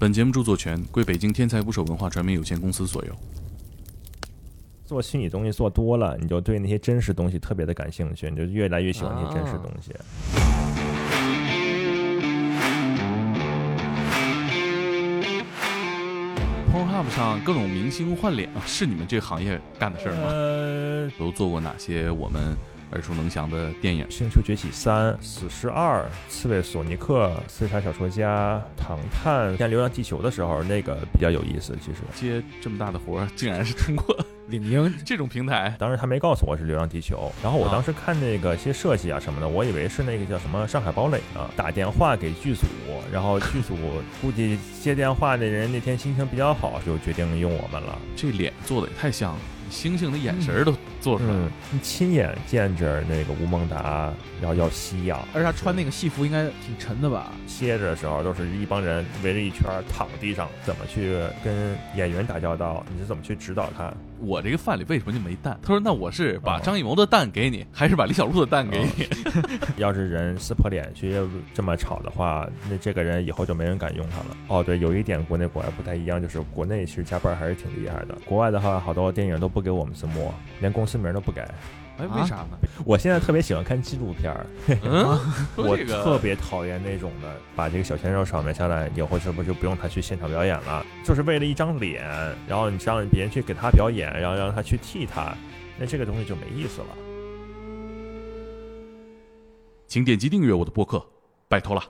本节目著作权归北京天才捕手文化传媒有限公司所有。做虚拟东西做多了，你就对那些真实东西特别的感兴趣，你就越来越喜欢那些真实东西。Pornhub 上各种明星换脸啊，是你们这个行业干的事儿吗？呃，都做过哪些我们耳熟能详的电影？《星球崛起三》《死侍二》《刺猬索尼克》《刺杀小说家》《唐探》像《流浪地球》的时候，那个比较有意思。其实，接这么大的活儿，竟然是通过 领英这种平台。当时他没告诉我是《流浪地球》，然后我啊当时看那个些设计啊什么的，我以为是那个叫什么《上海堡垒》呢，打电话给剧组，然后剧组估计接电话的人那天心情比较好，就决定用我们了。这脸做的也太像了，星星的眼神儿都做出来了。嗯，你亲眼见着那个吴孟达要要吸氧，而且他穿那个戏服应该挺沉的吧？歇着的时候，都是一帮人围着一圈躺地上，怎么去跟演员打交道？你是怎么去指导他？我这个饭里为什么就没蛋？他说：“那我是把哦张艺谋的蛋给你，还是把李小璐的蛋给你？” 要是人撕破脸去这么吵的话，那这个人以后就没人敢用他了。哦，对，有一点国内国外不太一样，就是国内其实加班还是挺厉害的。国外的话，好多电影都不给我们字幕，连公司名都不改。哎，啊为啥呢？我现在特别喜欢看纪录片儿，嗯，我特别讨厌那种的，把这个小鲜肉扫描下来以后，是不是就不用他去现场表演了？就是为了一张脸，然后你让别人去给他表演，然后让他去替他，那这个东西就没意思了。请点击订阅我的播客，拜托了。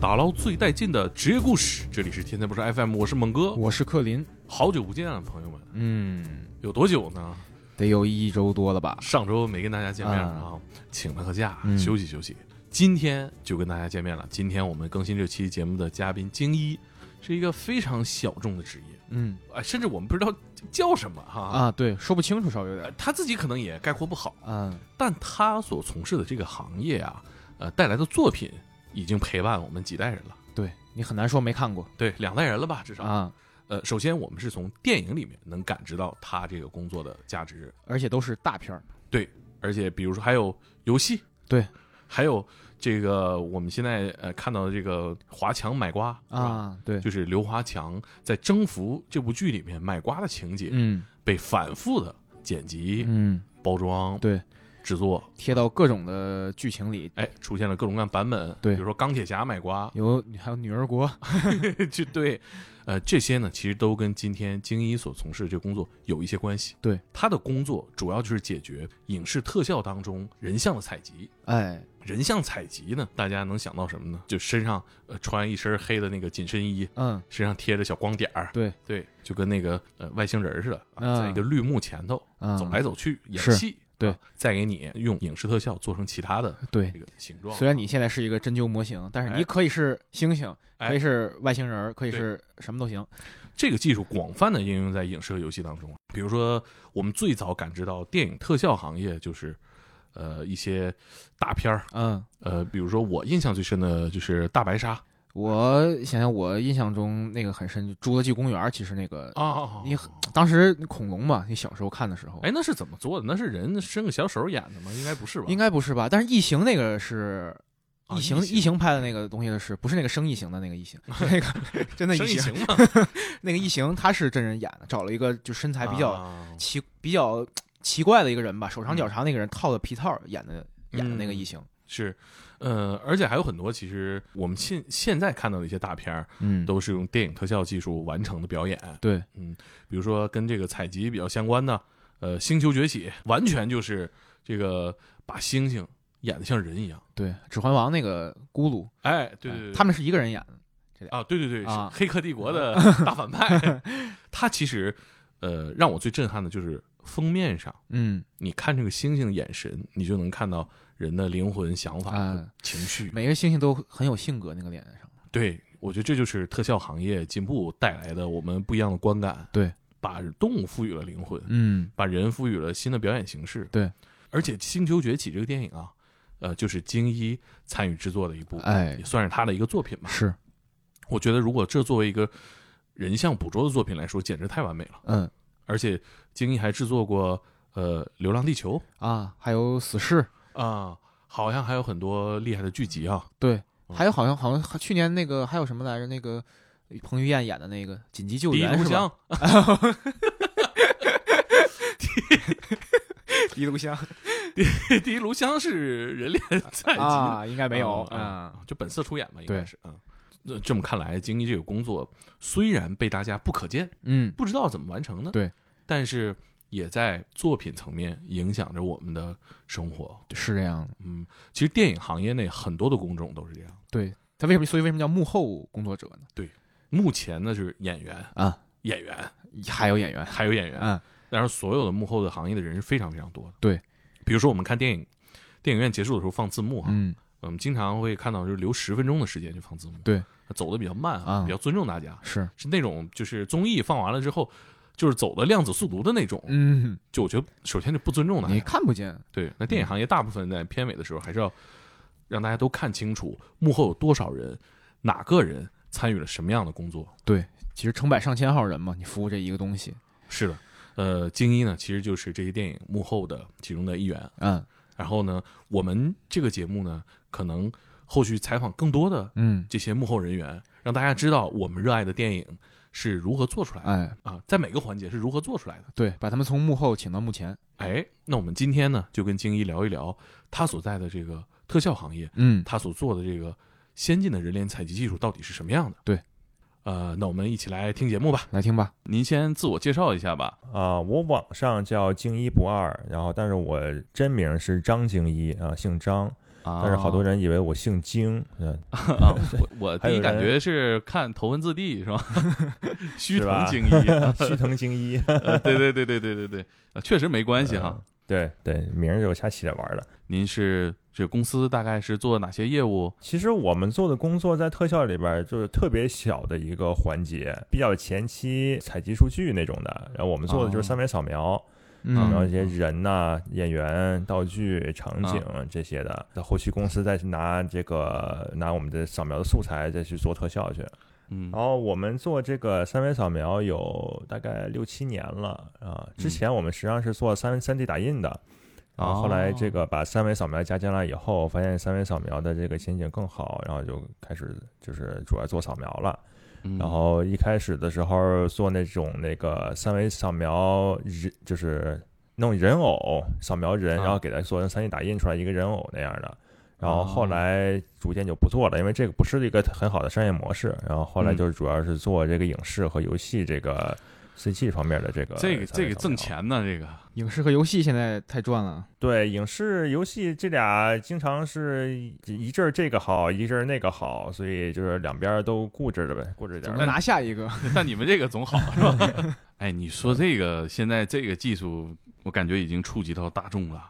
打捞最带劲的职业故事，这里是天天不是 FM，我是猛哥，我是克林，好久不见了，朋友们，嗯，有多久呢？得有一周多了吧？上周没跟大家见面啊啊，请了个假，嗯休息休息。今天就跟大家见面了。今天我们更新这期节目的嘉宾精一，是一个非常小众的职业，嗯啊，甚至我们不知道叫什么哈。啊，对，说不清楚，稍微有点，呃他自己可能也概括不好，嗯但他所从事的这个行业啊，呃，带来的作品已经陪伴我们几代人了，对你很难说没看过。对，两代人了吧，至少。啊，呃，首先我们是从电影里面能感知到他这个工作的价值，而且都是大片儿，对而且比如说还有游戏，对，还有这个我们现在呃看到的这个华强买瓜？啊，对，就是刘华强在《征服》这部剧里面买瓜的情节，嗯。被反复的剪辑、嗯，包装、对，制作，贴到各种的剧情里，哎，出现了各种各样版本。对。比如说钢铁侠买瓜，有还有女儿国，就对，呃，这些呢，其实都跟今天精一所从事的这个工作有一些关系。对，他的工作主要就是解决影视特效当中人像的采集。哎，人像采集呢，大家能想到什么呢？就身上呃穿一身黑的那个紧身衣，嗯。身上贴着小光点儿，对。对，就跟那个呃外星人似的，啊嗯。在一个绿幕前头嗯，走来走去演戏，对。啊再给你用影视特效做成其他的对。这。个形状。虽然你现在是一个针灸模型，但是哎。你可以是星星，哎。可以是外星人，可以是什么都行。这个技术广泛的应用在影视和游戏当中，比如说我们最早感知到电影特效行业就是，呃一些大片儿，嗯，呃比如说我印象最深的就是《大白鲨》我想想，我印象中那个很深，就《侏罗纪公园》，其实那个啊你当时恐龙嘛，你小时候看的时候，哎那是怎么做的？那是人伸个小手演的吗？应该不是吧？应该不是吧？但是异形那个是。啊异形异形拍的那个东西的是不是那个生异形的那个异形？那个真的异形，吗？那个异形他是真人演的，找了一个就身材比较啊奇、比较奇怪的一个人吧，手长脚长那个人套的皮套演的演的那个异形。是，呃，而且还有很多，其实我们现现在看到的一些大片儿，嗯都是用电影特效技术完成的表演。对，嗯比如说跟这个采集比较相关的，呃，《星球崛起》完全就是这个把猩猩演的像人一样。对，《指环王》那个咕噜，哎，对对对，他们是一个人演的。啊，对对对，啊是黑客帝国的 大反派。他其实，呃，让我最震撼的就是封面上，嗯，你看这个猩猩的眼神，你就能看到人的灵魂、想法、啊情绪。每个星星都很有性格，那个脸上。对，我觉得这就是特效行业进步带来的我们不一样的观感。对，把动物赋予了灵魂，嗯，把人赋予了新的表演形式。对，而且《星球崛起》这个电影啊，呃，就是精一参与制作的一部，哎也算是他的一个作品吧。是，我觉得如果这作为一个人像捕捉的作品来说，简直太完美了。嗯而且精一还制作过呃《流浪地球》啊，还有死侍，啊，好像还有很多厉害的剧集啊。对，嗯还有好像好像去年那个还有什么来着？那个彭于晏演的那个《紧急救第一援》是吧？，第一炉香第一炉香是人脸采集的，啊，应该没有嗯啊。就本色出演吧，应对该是嗯。那这么看来，经济这个工作虽然被大家不可见，嗯，不知道怎么完成的，对，但是也在作品层面影响着我们的生活。是这样的。嗯，其实电影行业内很多的工种都是这样。对他为什么？所以为什么叫幕后工作者呢？对目前呢是演员啊，演员还有演员，还有演员，嗯，但是所有的幕后的行业的人是非常非常多的。对，比如说我们看电影，电影院结束的时候放字幕哈，嗯，我们经常会看到就是留十分钟的时间去放字幕，对，走的比较慢啊比较尊重大家，是，是那种就是综艺放完了之后。就是走的量子速读的那种，嗯，就我觉得首先就不尊重的你。看不见，对，那电影行业大部分在片尾的时候，还是要让大家都看清楚幕后有多少人，哪个人参与了什么样的工作。对其实成百上千号人嘛，你服务这一个东西，是的，呃，精一呢，其实就是这些电影幕后的其中的一员。嗯然后呢，我们这个节目呢，可能后续采访更多的嗯，这些幕后人员，让大家知道我们热爱的电影是如何做出来的、哎，啊，在每个环节是如何做出来的。对，把他们从幕后请到幕前，哎，那我们今天呢，就跟精一聊一聊他所在的这个特效行业，嗯，他所做的这个先进的人脸采集技术到底是什么样的？对，呃，那我们一起来听节目吧。来听吧，您先自我介绍一下吧。啊、我网上叫京一不二，然后但是我真名是张京一啊，姓张，啊但是好多人以为我姓京，嗯，啊，我我 第一感觉是看头文字 D 是吧？须藤是吧精一，须藤京一，呃对对对对对对对，呃确实没关系哈嗯。对对，名儿就瞎起着玩儿的。您是这公司大概是做哪些业务？其实我们做的工作在特效里边儿就是特别小的一个环节，比较前期采集数据那种的。然后我们做的就是三维扫描，然后嗯一些人呐、演员、道具、场景这些的。在后期公司再去拿这个拿我们的扫描的素材再去做特效去。嗯然后我们做这个三维扫描有大概六七年了啊。之前我们实际上是做三三 D 打印的，然后后来这个把三维扫描加进来以后，发现三维扫描的这个前景更好，然后就开始就是主要做扫描了。嗯然后一开始的时候做那种那个三维扫描人，就是弄人偶扫描人，啊然后给它做成三 D 打印出来一个人偶那样的。然后后哦来逐渐就不做了，因为这个不是一个很好的商业模式。然后后来嗯就是主要是做这个影视和游戏这个 CG 方面的这个这个这个挣。钱呢，这个影视和游戏现在太赚了，对，影视、游戏这俩经常是一一阵儿这个好，一阵儿那个好，所以就是两边儿都固着着呗，固着点儿。拿下一个？但你们这个总好是吧？哎，你说这个现在这个技术，我感觉已经触及到大众了。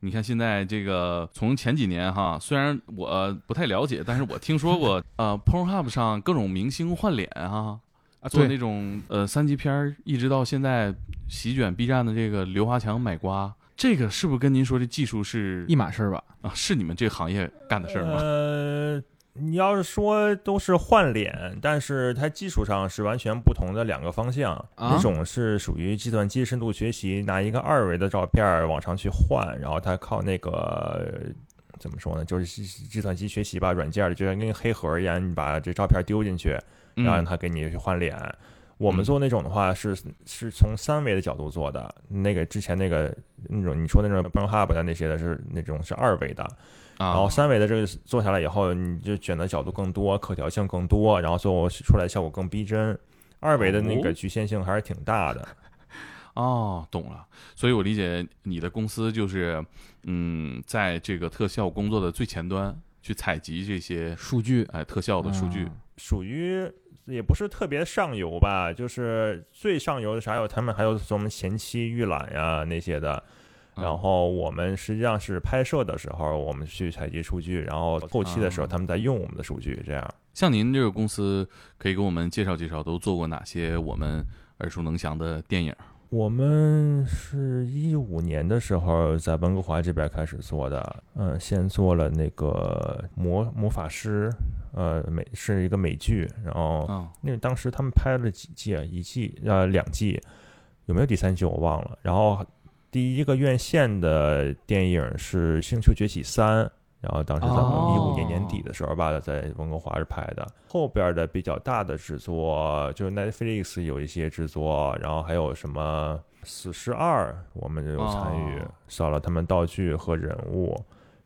你看现在这个，从前几年哈，虽然我不太了解，但是我听说过，呃，Pornhub 上各种明星换脸啊，啊，做那，种呃三级片儿，一直到现在席卷 B 站的这个刘华强买瓜，这个是不是跟您说这技术是一码事儿吧？啊？是你们这个行业干的事儿吗？呃，你要是说都是换脸，但是它技术上是完全不同的两个方向。啊一种是属于计算机深度学习，拿一个二维的照片儿往上去换，然后它靠那个。呃怎么说呢？就是计计算机学习吧，软件儿就像跟黑盒一样，你把这照片丢进去，然后让他给你去换脸。我们嗯做那种的话是是从三维的角度做的，那个之前那个那种你说那种 b u n h u b 的那些的是那种是二维的，啊，然后三维的这个做下来以后，你就选择角度更多，可调性更多，然后最后出来效果更逼真。二维的那个哦局限性还是挺大的。哦，懂了。所以我理解你的公司就是，嗯，在这个特效工作的最前端去采集这些数据哎特效的数据。啊属于也不是特别上游吧，就是最上游的啥有他们还有什么前期预览呀那些的。嗯然后我们实际上是拍摄的时候，我们去采集数据，然后后期的时候啊他们在用我们的数据，这样。像您这个公司，可以给我们介绍介绍，都做过哪些我们耳熟能详的电影？我们是一五年的时候在温哥华这边开始做的，嗯，先做了那个魔魔法师，呃，美是一个美剧，然后啊，那个当时他们拍了几季啊？一季呃两季，有没有第三季我忘了。然后第一个院线的电影是《星球崛起三》，然后当时在一五年年哦底的时候吧，在温哥华是拍的。后边的比较大的制作，就是 Netflix 有一些制作，然后还有什么《死侍二》，我们就有参与哦，少了他们道具和人物。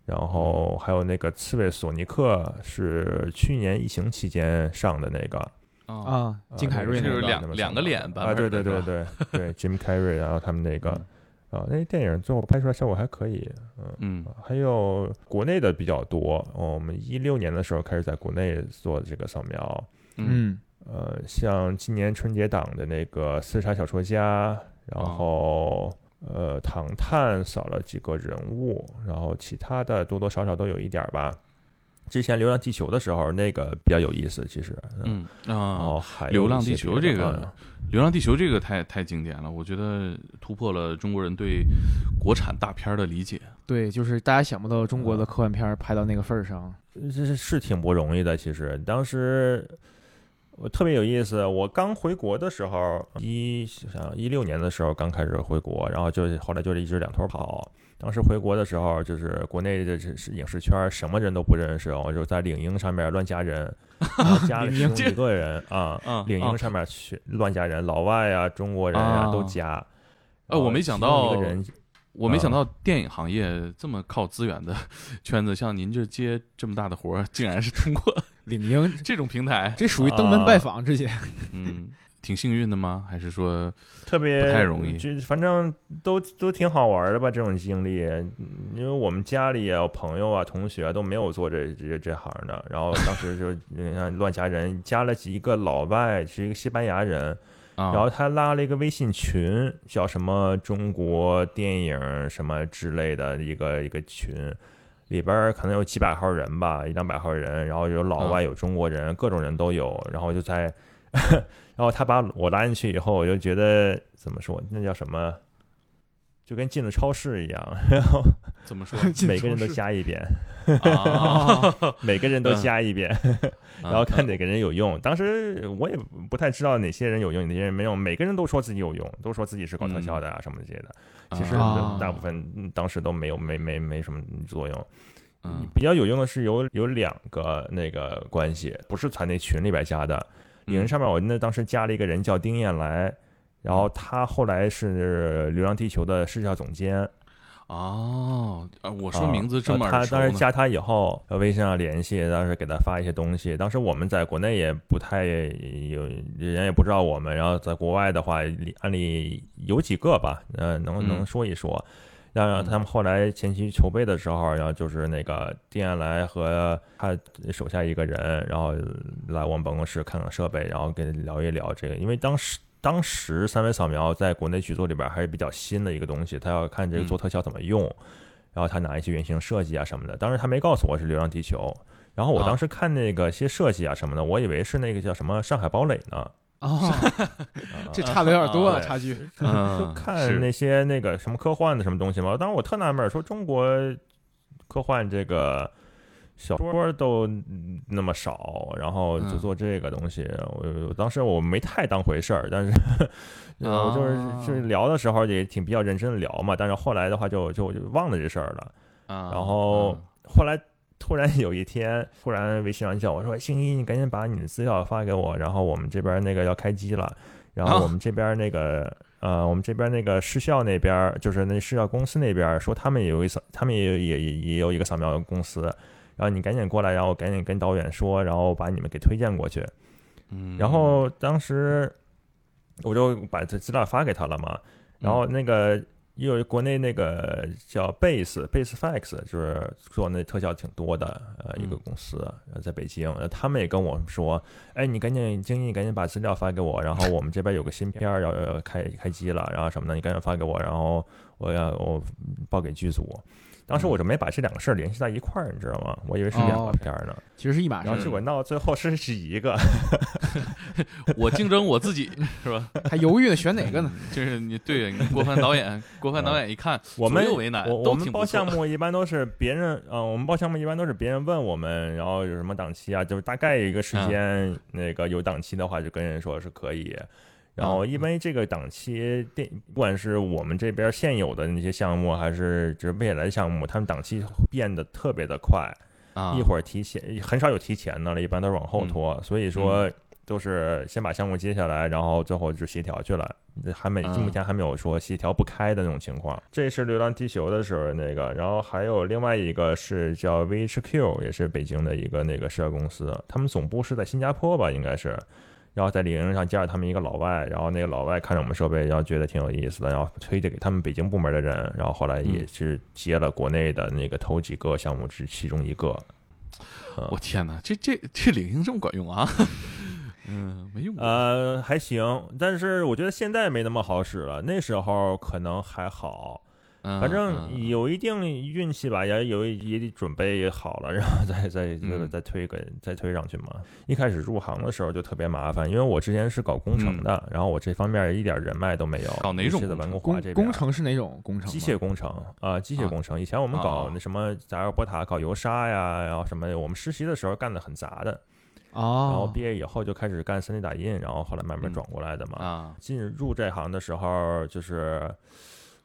然后还有那个《刺猬索尼克》是去年疫情期间上的那个，啊，啊，金凯瑞就是那个两两个脸吧啊，对对对对对，Jim Carrey，然后他们那个嗯。啊，那电影最后拍出来效果还可以，嗯。嗯。还有国内的比较多，哦我们一六年的时候开始在国内做这个扫描，嗯。嗯。呃，像今年春节档的那个《四杀小说家》，然后、呃，《唐探》扫了几个人物，然后其他的多多少少都有一点吧。之前《流浪地球》的时候，那个比较有意思，其实，嗯然啊，后还流浪地球这个嗯《流浪地球》这个太太经典了，我觉得突破了中国人对国产大片的理解。对，就是大家想不到中国的科幻片拍到那个份儿上，这是是挺不容易的。其实当时我特别有意思，我刚回国的时候，一想一六年的时候刚开始回国，然后就是后来就是一直两头跑。当时回国的时候，就是国内的这影视圈什么人都不认识，我就在领英上面乱加人，然后加了其中一个人啊啊，领英上面去乱加人，老外啊、中国人啊啊都加。呃我没想到人我没想到电影行业这么靠资源的 圈子，像您这接这么大的活儿，竟然是通过领英这种平台。这属于登门拜访这些。嗯，挺幸运的吗？还是说特别不太容易就反正都都挺好玩的吧，这种经历。因为我们家里也有朋友啊、同学啊都没有做这这这行的，然后当时就 你看乱加人，加了几个老外，是一个西班牙人，啊？然后他拉了一个微信群，叫什么中国电影什么之类的一个一个群。里边可能有几百号人吧，一两百号人，然后有老外，啊有中国人，各种人都有。然后就在，然后他把我拉进去以后，我就觉得怎么说，那叫什么，就跟进了超市一样，然 后怎么说？每个人都加一遍，啊，每个人都加一遍，然后看嗯哪个人有用。当时我也不太知道哪些人有用，哪些人没用。每个人都说自己有用，都说自己是搞特效的啊什么这些的。其实啊大部分嗯当时都没有，没没没什么作用。嗯比较有用的是有有两个那个关系，不是在那群里边加的。领人上面我那当时加了一个人叫丁彦来，然后他后来是《流浪地球》的视效总监。哦，啊我说啊名字这么呃他。当时加他以后，呃微信上联系，当时给他发一些东西。当时我们在国内也不太有人也不知道我们，然后在国外的话，案例有几个吧，呃，能嗯能说一说。然后嗯他们后来前期筹备的时候，然后就是那个丁彦来和他手下一个人，然后来我们办公室看看设备，然后跟聊一聊这个，因为当时。当时三维扫描在国内剧作里边还是比较新的一个东西，他要看这个嗯做特效怎么用，然后他拿一些原型设计啊什么的。当时他没告诉我是《流浪地球》，然后我啊当时看那个些设计啊什么的，我以为是那个叫什么《上海堡垒》呢。哦，啊这差的有点多了，啊差距。看那些那个什么科幻的什么东西嘛。当时我特纳闷儿，说中国科幻这个小说都那么少，然后就嗯做这个东西，我当时我没太当回事儿，但是 呃我就是啊就是聊的时候也挺比较认真的聊嘛。但是后来的话就就就忘了这事儿了。啊，然后嗯后来突然有一天，突然微信上叫我说：“星一，你赶紧把你的资料发给我，然后我们这边那个要开机了，然后啊我们这边那个、呃，我们这边那个市校那边，就是那市校公司那边说他们也有一扫，他们也有也也也有一个扫描公司，然后你赶紧过来，然后赶紧跟导演说，然后把你们给推荐过去。嗯，然后当时我就把这资料发给他了嘛，然后那个也有国内那个叫 Base Base Fax，就是做那特效挺多的呃一个嗯公司，呃在北京，呃他们也跟我说，哎，你赶紧经理赶紧把资料发给我，然后我们这边有个新片儿要要开开机了，然后什么的，你赶紧发给我，然后我要我报给剧组。当时我就没把这两个事儿联系在一块儿，你知道吗？我以为是两个哦片儿呢，其实是一码事儿，然后结果闹到最后是是一个。我竞争我自己是吧？还犹豫呢，选哪个呢？就是你对你郭帆导演，郭帆导演一看我们左右为难，我我们报项目一般都是别人，呃，我们报项目一般都是别人问我们，然后有什么档期啊，就是大概一个时间，那个有档期的话就跟人说是可以，然后，因为这个档期电，不管是我们这边现有的那些项目，还是就是未来的项目，他们档期变得特别的快，啊，一会儿提前，很少有提前的了，一般都是往后拖。所以说，都是先把项目接下来，然后最后就协调去了，还没目前还没有说协调不开的那种情况。这是《流浪地球》的时候那个，然后还有另外一个是叫 VHQ，也是北京的一个那个设计公司，他们总部是在新加坡吧，应该是。然后在领英上加了他们一个老外，然后那个老外看着我们设备，然后觉得挺有意思的，然后推荐给他们北京部门的人，然后后来也是接了国内的那个头几个项目之其中一个。我天哪，这这这领英这么管用啊？嗯，没用。呃，还行，但是我觉得现在没那么好使了，那时候可能还好。反正有一定运气吧，也有也得准备好了，然后再再再再推个再推上去嘛。一开始入行的时候就特别麻烦，因为我之前是搞工程的，然后我这方面一点人脉都没有。搞哪种文工华这边？工程是哪种工程？机械工程啊，机械工程。以前我们搞那什么杂尔波塔搞油砂呀，然后什么，我们实习的时候干的很杂的。哦。然后毕业以后就开始干 3D 打印，然后后来慢慢转过来的嘛。啊。进入这行的时候就是。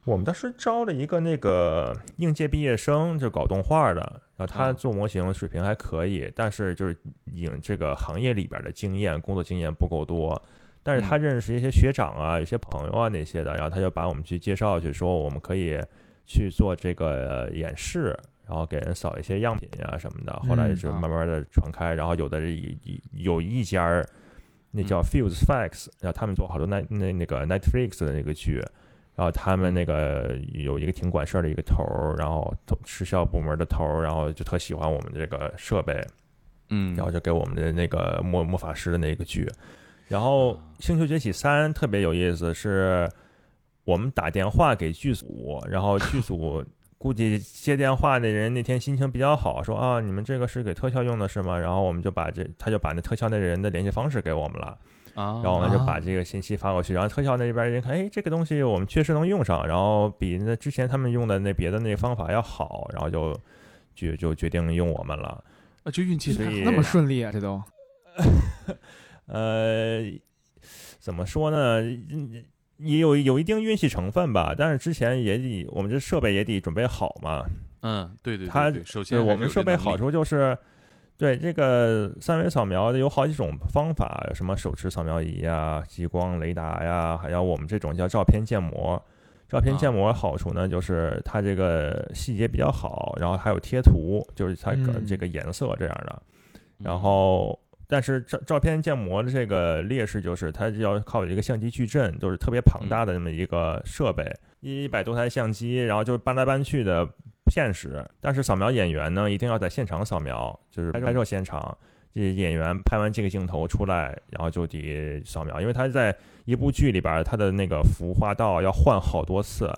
我们当时招了一个那个应届毕业生，就搞动画的，然后他做模型水平还可以，但是就是影这个行业里边的经验、工作经验不够多。但是他认识一些学长啊、有些朋友啊那些的，然后他就把我们去介绍去，说我们可以去做这个演示，然后给人扫一些样品啊什么的。后来就慢慢的传开，然后有的有有一家那叫 Fuse Facts，然后他们做好多那那那个 Netflix 的那个剧。然后他们那个有一个挺管事儿的一个头儿，然后时效部门的头儿，然后就特喜欢我们这个设备，嗯，然后就给我们的那个魔魔法师的那个剧。然后《星球崛起三》特别有意思，是我们打电话给剧组，然后剧组 估计接电话的人那天心情比较好，说啊，你们这个是给特效用的是吗？然后我们就把这他就把那特效那人的联系方式给我们了。然后我们就把这个信息发过去，然后特效那边人看，哎，这个东西我们确实能用上，然后比那之前他们用的那别的那方法要好，然后就就就决定用我们了。啊，就运气那么顺利啊，这都。呃，怎么说呢？也有有一定运气成分吧，但是之前也得我们这设备也得准备好嘛。嗯，对对，它首先我们设备好处就是。对这个三维扫描的有好几种方法，什么手持扫描仪呀、激光雷达呀，还有我们这种叫照片建模。照片建模好处呢，就是它这个细节比较好，然后还有贴图，就是它这个颜色这样的。然后，但是照照片建模的这个劣势就是它要靠一个相机矩阵，就是特别庞大的那么一个设备，一百多台相机，然后就搬来搬去的。现实，但是扫描演员呢，一定要在现场扫描，就是拍摄现场，这演员拍完这个镜头出来，然后就得扫描，因为他在一部剧里边，他的那个服化道要换好多次，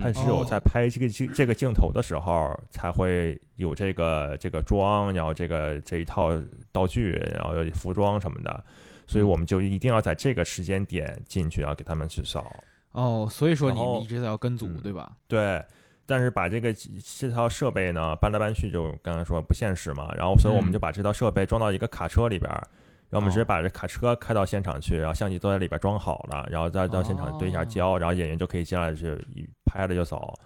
他只有在拍这个镜这个镜头的时候，才会有这个这个妆，然后这个这一套道具，然后服装什么的，所以我们就一定要在这个时间点进去，然后给他们去扫。哦，所以说你们一直在要跟组，对吧？对。但是把这个这套设备呢搬来搬去就刚才说不现实嘛，然后所以我们就把这套设备装到一个卡车里边，然后我们直接把这卡车开到现场去，然后相机都在里边装好了，然后再到现场对一下焦，然后演员就可以进来就拍了就走。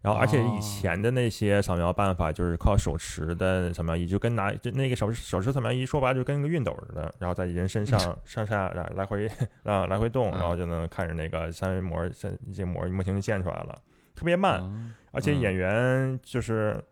然后而且以前的那些扫描办法就是靠手持的扫描仪，就跟拿就那个手手持扫描仪说白了就跟个熨斗似的，然后在人身上 上下来来回 啊来回动，然后就能看着那个三维模三这模模型就建出来了。特别慢，而且演员就是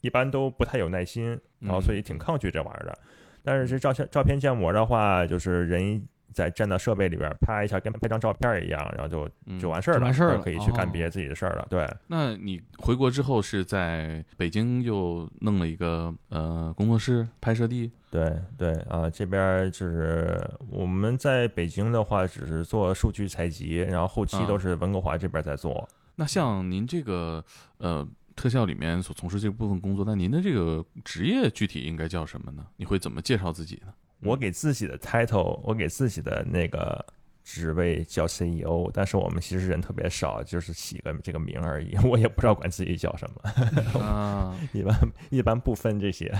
一般都不太有耐心，然后所以挺抗拒这玩意儿的。但是这照相照片建模的话，就是人在站到设备里边拍一下，跟拍张照片一样，然后就就完事儿了，完事儿可以去干别的自己的事儿了。对，那你回国之后是在北京又弄了一个呃工作室拍摄地？对对啊，这边就是我们在北京的话，只是做数据采集，然后后期都是温哥华这边在做。那像您这个呃特效里面所从事这部分工作，那您的这个职业具体应该叫什么呢？你会怎么介绍自己呢？我给自己的 title，我给自己的那个职位叫 CEO，但是我们其实人特别少，就是起个这个名而已。我也不知道管自己叫什么啊，一般一般不分这些，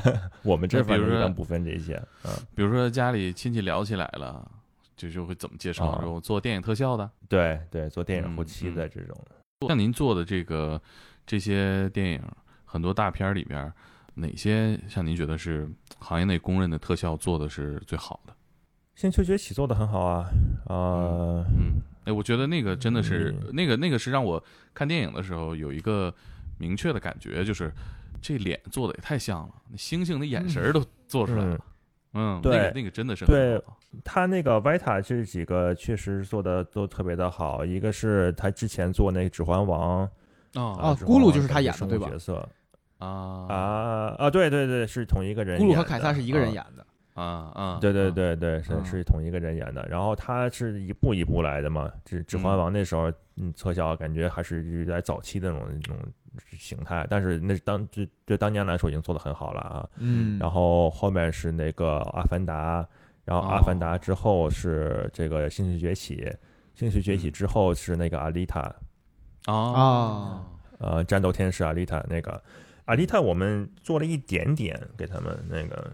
我们这边一般不分这些。嗯，比如说家里亲戚聊起来了。就就会怎么介绍？我做电影特效的，对对，做电影后嗯期的这种。像您做的这个这些电影，很多大片儿里边儿，哪些像您觉得是行业内公认的特效做的是最好的？星球崛起做的很好啊，呃，嗯，哎，我觉得那个真的是、嗯那个那个是让我看电影的时候有一个明确的感觉，就是这脸做的也太像了，那星星的眼神儿都做出来了。嗯，对那个那个真的是很对他那个 Vita 这几个确实做的都特别的好，一个是他之前做那个《指环王》哦啊指环王咕噜就是他演的对吧角色啊啊啊，对对对，是同一个人咕噜。和凯撒是一个人啊演的，啊啊！对对啊，对对，是嗯是同一个人演的。然后他是一步一步来的嘛，指指环王那时候，嗯，特效感觉还是在早期的那种那种形态，但是那当这这当年来说已经做的很好了啊。嗯，然后后面是那个阿凡达，然后阿凡达之后是这个星际崛起，星际崛起之后是那个阿丽塔，啊呃，战斗天使阿丽塔那个。阿丽塔我们做了一点点给他们那个，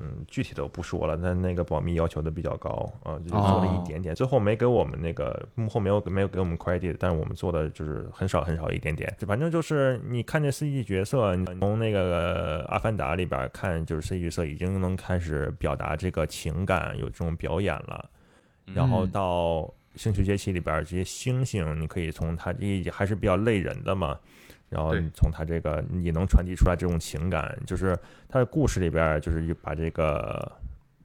嗯，具体的我不说了，但那个保密要求的比较高啊，就是做了一点点，最后没给我们那个幕后没有没有给我们 credit，但是我们做的就是很少很少一点点，反正就是你看这 CG 角色，你从那个阿凡达里边看，就是 CG 角色已经能开始表达这个情感，有这种表演了，然后嗯到星球崛起里边这些星星，你可以从它这还是比较累人的嘛，然后从他这个你能传递出来这种情感，就是他的故事里边儿就是把这个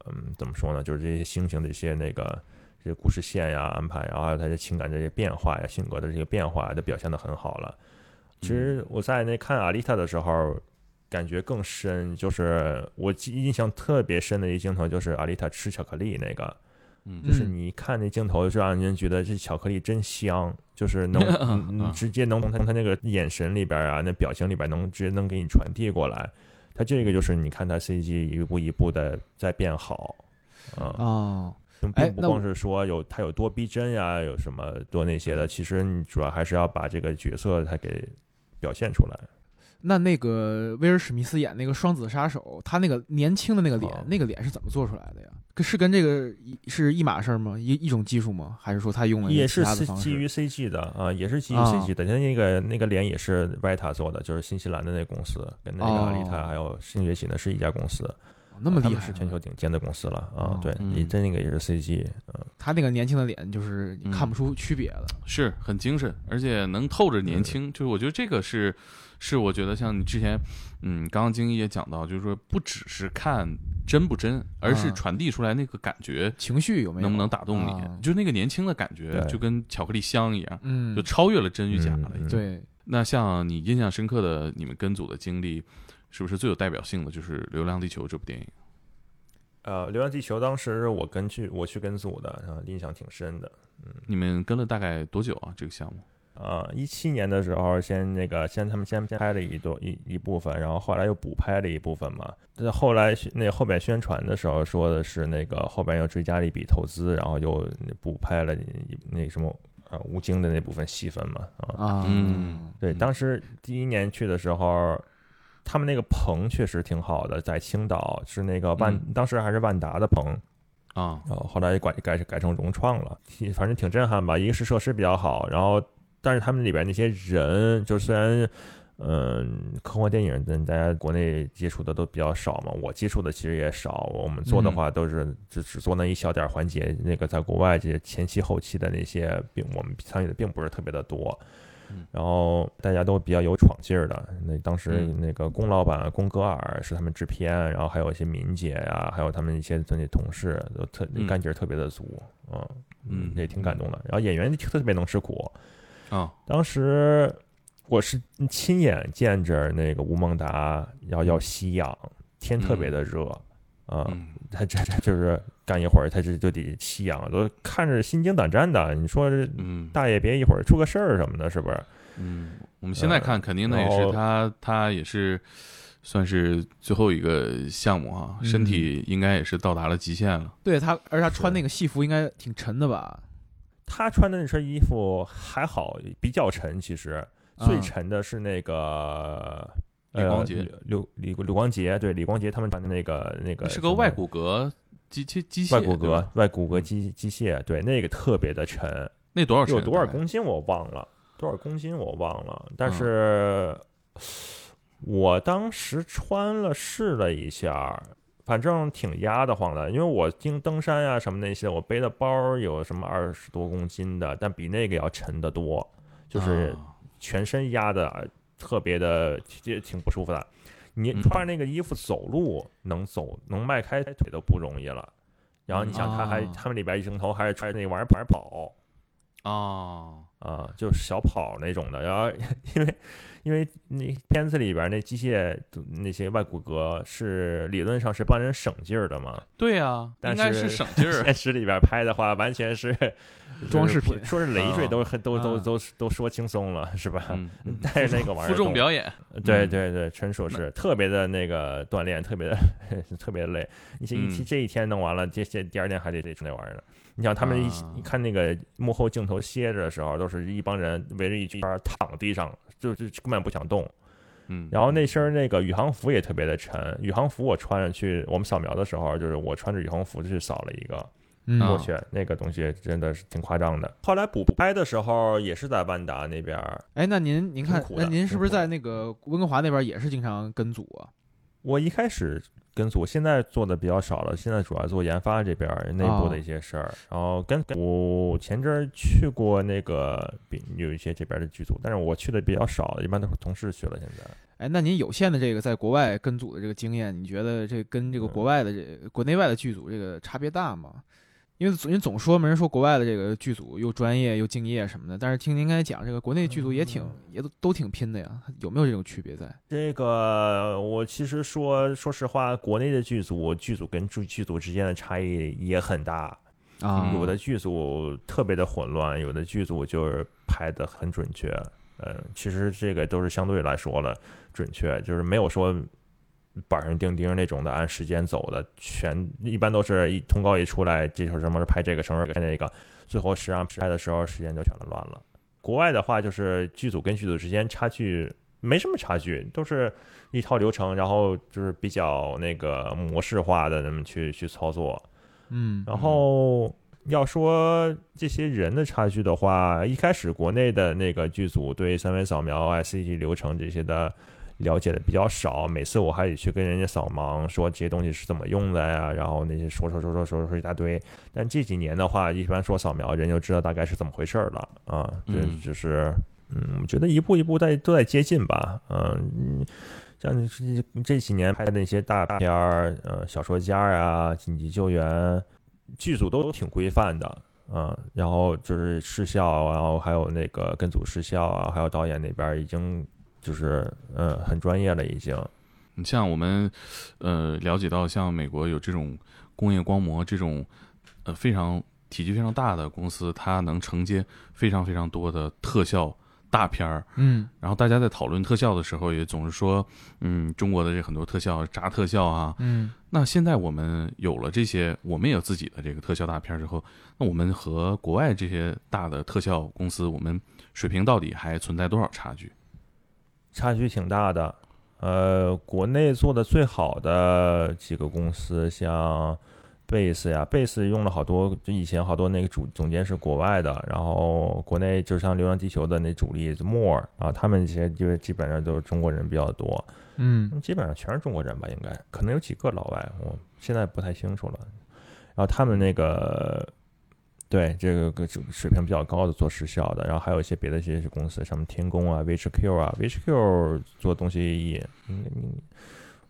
嗯怎么说呢，就是这些星星的一些那个这些故事线呀安排，然后还有他的情感这些变化呀、性格的这些变化都表现的很好了。其实我在那看阿丽塔的时候。感觉更深，就是我记印象特别深的一镜头，就是阿丽塔吃巧克力那个，嗯就是嗯你一看那镜头，就让人觉得这巧克力真香，就是能 直接能从他他那个眼神里边啊，那表情里边能直接能给你传递过来。他这个就是你看他 CG 一步一步的在变好，啊，哦，并不光是说有他有多逼真呀，有什么多那些的，其实你主要还是要把这个角色他给表现出来。那那个威尔史密斯演那个双子杀手，他那个年轻的那个脸，哦那个脸是怎么做出来的呀？跟是跟这个一是一码事儿吗？一一种技术吗？还是说他用了也是 C？基于 CG 的啊，也是基于啊 CG 的。他那个那个脸也是 Vita 做的，就是新西兰的那个公司，跟那个阿丽塔哦还有新崛起呢是一家公司，哦那么厉害，是全球顶尖的公司了啊哦。对，嗯你在那个也是 CG，嗯，他那个年轻的脸就是看不出区别的。是很精神，而且能透着年轻，就是我觉得这个是是我觉得像你之前，嗯，刚刚京一也讲到，就是说不只是看真不真，而是啊传递出来那个感觉情绪有没有？能不能打动你，啊就那个年轻的感觉，就跟巧克力香一样，嗯就，超越了真与假了。嗯已经对，那像你印象深刻的你们跟组的经历，是不是最有代表性的就是《流浪地球》这部电影？呃，《流浪地球》当时我跟去我去跟组的，啊，印象挺深的。嗯你们跟了大概多久啊？这个项目？呃，一七年的时候，先那个先他们先先拍了一多一一部分，然后后来又补拍了一部分嘛。但后来那后边宣传的时候说的是那个后边又追加了一笔投资，然后又补拍了那什么啊吴京的那部分戏份嘛啊。啊，嗯对，当时第一年去的时候，他们那个棚确实挺好的，在青岛是那个万，嗯当时还是万达的棚，啊，然后后来改改改成融创了，挺反正挺震撼吧。一个是设施比较好，然后但是他们里边那些人，就虽然嗯科幻电影跟大家国内接触的都比较少嘛，我接触的其实也少。我们做的话都是只只做那一小点环节，那个在国外这些前期后期的那些，并我们参与的并不是特别的多嗯。然后大家都比较有闯劲儿的。那当时嗯。那个龚老板龚格尔是他们制片，然后还有一些敏姐呀、还有他们一些那些同事都特嗯。干劲儿特别的足，嗯嗯。也挺感动的。然后演员特别能吃苦，啊，当时我是亲眼见着那个吴孟达要要吸氧，天特别的热啊，嗯他这这就是干一会儿他这就得吸氧，都看着心惊胆战的。你说这嗯大爷别一会儿出个事儿什么的，是不是？嗯，我们现在看肯定那也是他，他也是算是最后一个项目哈，嗯身体应该也是到达了极限了。对他，而且他穿那个戏服应该挺沉的吧？他穿的那身衣服还好，比较沉。其实最啊沉的是那个。李光洁。呃、刘李李光洁对李光洁他们穿的那个那个是个外骨骼机器机械外骨骼、外骨骼机机械，对，那个特别的沉，那多少？有多少公斤我忘了，多少公斤我忘了，但嗯。是我当时穿了试了一下，反正挺压得慌的，因为我经登山呀、什么那些，我背的包有什么二十多公斤的，但比那个要沉得多，就是啊。全身压的特别的，也挺不舒服的。你嗯穿着那个衣服走路能走能迈开腿都不容易了，然后你想他还啊他们里边一镜头还是穿着那玩意儿玩跑。啊，啊，就是小跑那种的。然后 因为因为那片子里边那机械那些外骨骼是理论上是帮人省劲儿的嘛，对啊，但应该是是省劲儿 现实里边拍的话完全是装饰品说是累赘都都都啊都都说轻松了是吧？嗯，嗯带着那个玩意儿负重表演，嗯对对对，纯属是特别的那个锻炼，特别的 特别累。你这一嗯这一天弄完了，这这第二天还得得出那玩意儿呢。你想他们一看那个幕后镜头歇着的时候，都是一帮人围着一圈儿躺地上，就就根本不想动。嗯，然后那身那个宇航服也特别的沉，宇航服我穿上去，我们扫描的时候，就是我穿着宇航服去扫了一个，嗯啊我去，那个东西真的是挺夸张的。后来补拍的时候也是在万达那边儿，哎，那您您看那您是不是在那个温哥华那边也是经常跟组啊？我一开始跟组，现在做的比较少了，现在主要做研发这边内部的一些事儿。然后跟我前阵儿去过那个比有一些这边的剧组，但是我去的比较少，一般都是同事去了。现在哎，那您有限的这个在国外跟组的这个经验，你觉得这跟这个国外的这国内外的剧组这个差别大吗？因为总人总说没人说国外的这个剧组又专业又敬业什么的，但是听您刚才讲，这个国内剧组也挺也都都挺拼的呀，有没有这种区别在？这个我其实说说实话，国内的剧组剧组跟剧剧组之间的差异也很大。啊有的剧组特别的混乱，有的剧组就是拍的很准确。呃，其实这个都是相对来说了准确，就是没有说板上钉钉那种的按时间走的，全一般都是一通告一出来，这时候什么时候拍这个，什么时候拍那个，最后实际上拍的时候时间就全都乱了。国外的话，就是剧组跟剧组之间差距没什么差距，都是一套流程，然后就是比较那个模式化的那么去去操作。嗯然后要说这些人的差距的话，一开始国内的那个剧组对三维扫描啊、CG 流程这些的了解的比较少，每次我还得去跟人家扫盲，说这些东西是怎么用的呀，然后那些说说说说说说一大堆。但这几年的话，一般说扫描，人就知道大概是怎么回事儿了啊，这嗯就是嗯，我觉得一步一步在都在接近吧，嗯。像这这几年拍的那些大片儿，呃，小说家啊，紧急救援，剧组都挺规范的，嗯，然后就是视效，然后还有那个跟组视效啊，还有导演那边已经就是呃很专业了，已经。你像我们呃了解到，像美国有这种工业光膜这种呃非常体积非常大的公司，它能承接非常非常多的特效大片儿。嗯然后大家在讨论特效的时候，也总是说，嗯，中国的这很多特效渣特效啊。嗯那现在我们有了这些，我们也有自己的这个特效大片儿之后，那我们和国外这些大的特效公司，我们水平到底还存在多少差距？差距挺大的。呃，国内做的最好的几个公司，像贝斯呀，贝斯用了好多，就以前好多那个主总监是国外的，然后国内就像《流浪地球》的那主力 More 啊，他们这些就基本上都是中国人比较多，嗯基本上全是中国人吧，应该可能有几个老外，我现在不太清楚了。然后他们那个对这个个水平比较高的做时效的，然后还有一些别的一些公司，什么天宫啊、VHQ 啊，VHQ 做东西也嗯嗯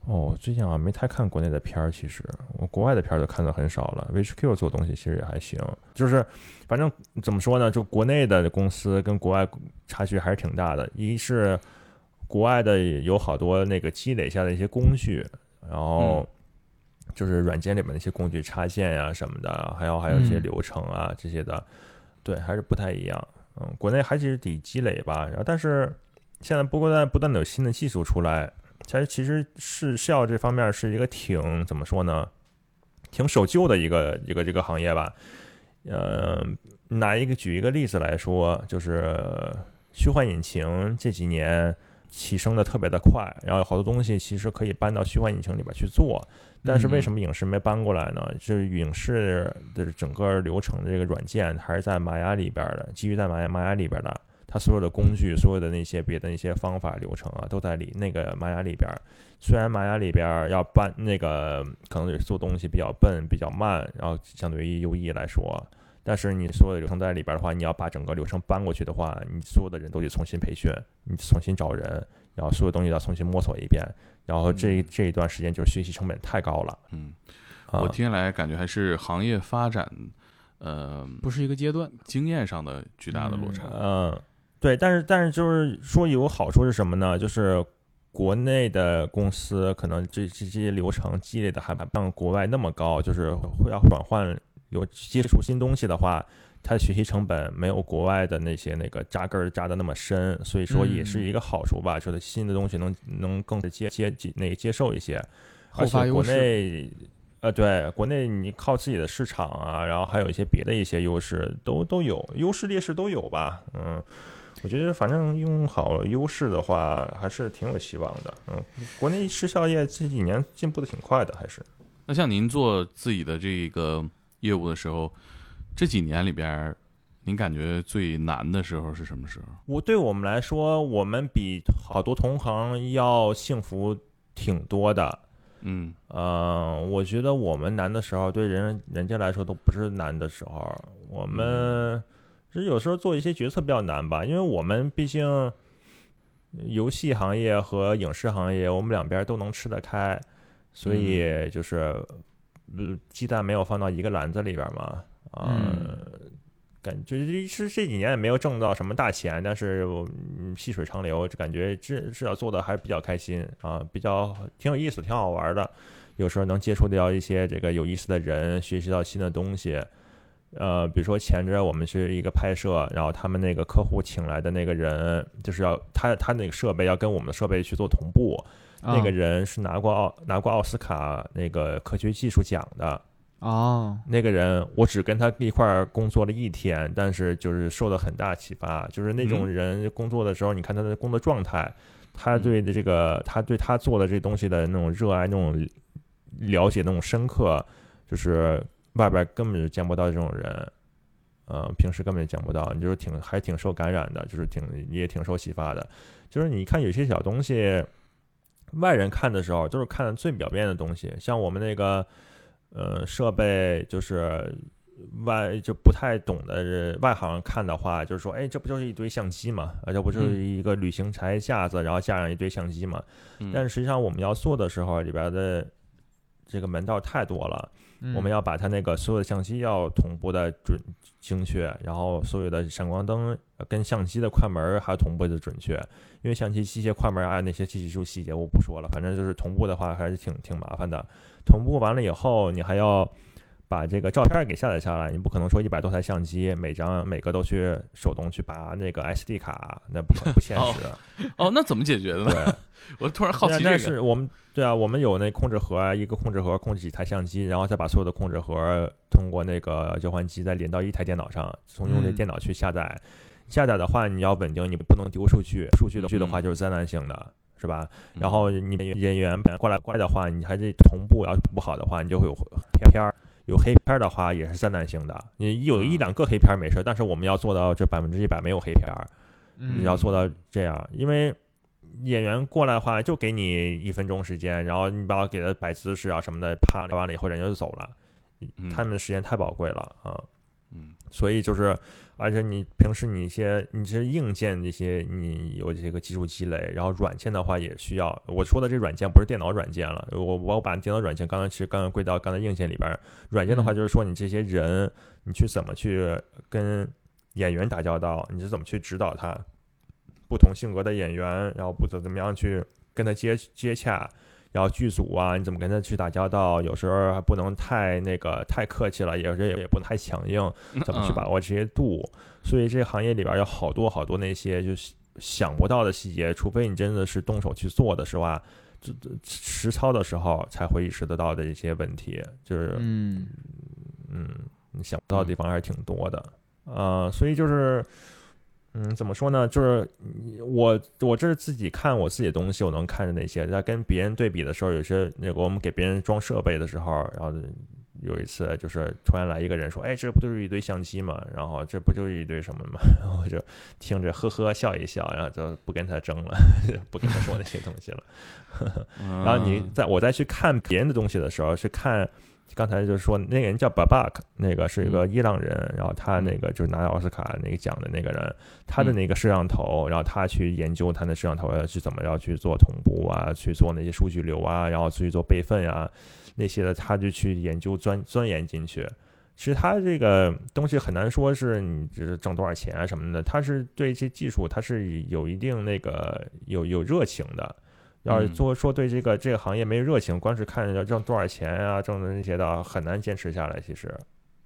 哦，最近好像没太看国内的片儿，其实我国外的片儿都看的很少了。VHQ 做东西其实也还行，就是反正怎么说呢，就国内的公司跟国外差距还是挺大的。一是国外的有好多那个积累下的一些工序，然后就是软件里面那些工具插件呀、什么的，还有还有一些嗯流程啊、这些的，对，还是不太一样。嗯，国内还是得积累吧。然后，但是现在不过在不断的有新的技术出来，其实其实是效这方面是一个挺怎么说呢，挺守旧的一个一个这个行业吧。呃，拿一个举一个例子来说，就是虚幻引擎这几年提升的特别的快，然后有好多东西其实可以搬到虚幻引擎里边去做，但是为什么影视没搬过来呢？就是影视的整个流程的这个软件还是在玛雅里边的，基于在玛雅玛雅里边的，它所有的工具、所有的那些别的那些方法流程啊，都在里那个玛雅里边。虽然玛雅里边要搬那个可能做东西比较笨、比较慢，然后相对于 UE 来说。但是你所有的流程在里边的话，你要把整个流程搬过去的话，你所有的人都得重新培训，你重新找人，然后所有东西要重新摸索一遍，然后这这一段时间就是学习成本太高了。嗯，啊我听下来感觉还是行业发展，呃，不是一个阶段。经验上的巨大的落差。嗯，对，但是但是就是说有好处是什么呢？就是国内的公司可能这这这些流程积累的还不像国外那么高，就是会要转换有接触新东西的话，它的学习成本没有国外的那些那个扎根扎的那么深，所以说也是一个好处吧，就是新的东西能能更接接接那个接受一些，后而且国发优势内。呃，对，国内你靠自己的市场啊，然后还有一些别的一些优势都都有，优势劣势都有吧。嗯，我觉得反正用好优势的话，还是挺有希望的。嗯，国内视效业这几年进步的挺快的，还是。那像您做自己的这个业务的时候，这几年里边儿，您感觉最难的时候是什么时候？我对我们来说，我们比好多同行要幸福挺多的。嗯呃，我觉得我们难的时候，对人人家来说都不是难的时候。我们其实有时候做一些决策比较难吧，因为我们毕竟游戏行业和影视行业，我们两边都能吃得开，所以就是呃鸡蛋没有放到一个篮子里边嘛。啊、感觉是这几年也没有挣到什么大钱，但是我嗯细水长流，就感觉至至少做的还是比较开心啊，比较挺有意思，挺好玩的。有时候能接触到一些这个有意思的人，学习到新的东西。呃，比如说前阵我们是一个拍摄，然后他们那个客户请来的那个人，就是要他他那个设备要跟我们的设备去做同步，那个人是拿过奥拿过奥斯卡那个科学技术奖的。啊，那个人，我只跟他一块儿工作了一天，但是就是受了很大启发。就是那种人工作的时候，你看他的工作状态，他对的这个，他对他做的这东西的那种热爱、那种了解、那种深刻，就是外边根本就见不到这种人。呃，平时根本就见不到，你就是挺还挺受感染的，就是挺也挺受启发的。就是你看有些小东西，外人看的时候都是看最表面的东西，像我们那个。呃，设备就是外就不太懂的人外行看的话，就是说，哎，这不就是一堆相机嘛？啊，这不就是一个旅行柴架子，然后架上一堆相机嘛？嗯但实际上我们要做的时候，里边的这个门道太多了。嗯我们要把它那个所有的相机要同步的准精确，然后所有的闪光灯呃跟相机的快门儿还要同步的准确，因为相机机械快门儿啊那些技术细节我不说了，反正就是同步的话还是挺挺麻烦的。同步完了以后，你还要把这个照片儿给下载下来，你不可能说一百多台相机每张每个都去手动去拔那个 SD 卡，那不可不现实。哦，那怎么解决的呢？对。我突然好奇但但这个。是我们对啊，我们有那控制盒啊，一个控制盒控制几台相机，然后再把所有的控制盒通过那个交换机再连到一台电脑上，从用这嗯电脑去下载。下载的话，你要稳定，你不能丢数据，数据的去的话就是灾难性的，是吧？嗯然后你演员本来过来过来的话，你还得同步，要是不好的话，你就会有黑片儿。有黑片儿的话也是灾难性的，你有一两个黑片儿没事，但是我们要做到这百分之一百没有黑片儿。嗯你要做到这样，因为演员过来的话，就给你一分钟时间，然后你把我给他摆姿势啊什么的，啪聊完了以后人就走了，嗯他们的时间太宝贵了啊，嗯所以就是，而且你平时你一些你这硬件这些你有这个技术积累，然后软件的话也需要。我说的这软件不是电脑软件了，我我把电脑软件刚才其实刚刚归到刚才硬件里边，软件的话嗯就是说你这些人你去怎么去跟演员打交道，你是怎么去指导他不同性格的演员，然后不怎怎么样去跟他接接洽。然后剧组啊，你怎么跟他去打交道？有时候还不能太那个太客气了，有时候也也不能太强硬。怎么去把握这些度。所以这个行业里边有好多好多那些就是想不到的细节，除非你真的是动手去做的时候啊，这这实操的时候才会意识得到的一些问题，就是嗯嗯，你想不到的地方还是挺多的。呃，所以就是。嗯，怎么说呢？就是嗯我我这是自己看我自己的东西，我能看着那些。在跟别人对比的时候，有些那个我们给别人装设备的时候，然后有一次就是突然来一个人说：“哎，这不就是一堆相机嘛？然后这不就是一堆什么嘛？” 然后我就听着呵呵笑一笑，然后就不跟他争了，不跟他说那些东西了。然 然后你在我再去看别人的东西的时候，去看刚才就是说那个人叫 Babak，那个是一个伊朗人，然后他那个就是拿奥斯卡那个奖的那个人，他的那个摄像头，然后他去研究他的摄像头要去怎么要去做同步啊，去做那些数据流啊，然后去做备份啊、那些的，他就去研究钻钻研进去。其实他这个东西很难说是你只是挣多少钱啊什么的，他是对这技术他是有一定那个有有热情的。要是嗯做说对这个这个行业没热情，光是看要挣多少钱啊，挣的那些的，很难坚持下来。其实，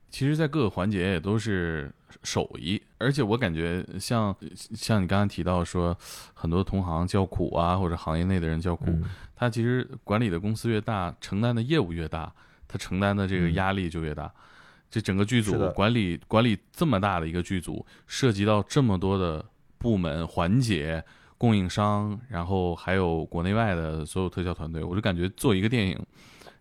其实，在各个环节也都是手艺，而且我感觉像像你刚才提到说，很多同行叫苦啊，或者行业内的人叫苦，嗯，他其实管理的公司越大，承担的业务越大，他承担的这个嗯压力就越大。这整个剧组管理管理这么大的一个剧组，涉及到这么多的部门环节、供应商，然后还有国内外的所有特效团队，我就感觉做一个电影，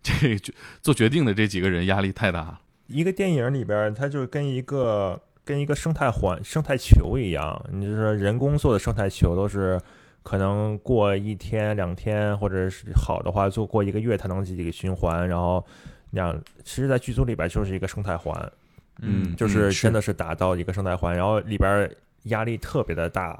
这就做决定的这几个人压力太大了。一个电影里边，它就跟一个跟一个生态环生态球一样，你就说人工做的生态球都是可能过一天两天，或者是好的话做过一个月，它能几个循环，然后两，其实，在剧组里边就是一个生态环，嗯就是是真的是打造一个生态环，然后里边压力特别的大，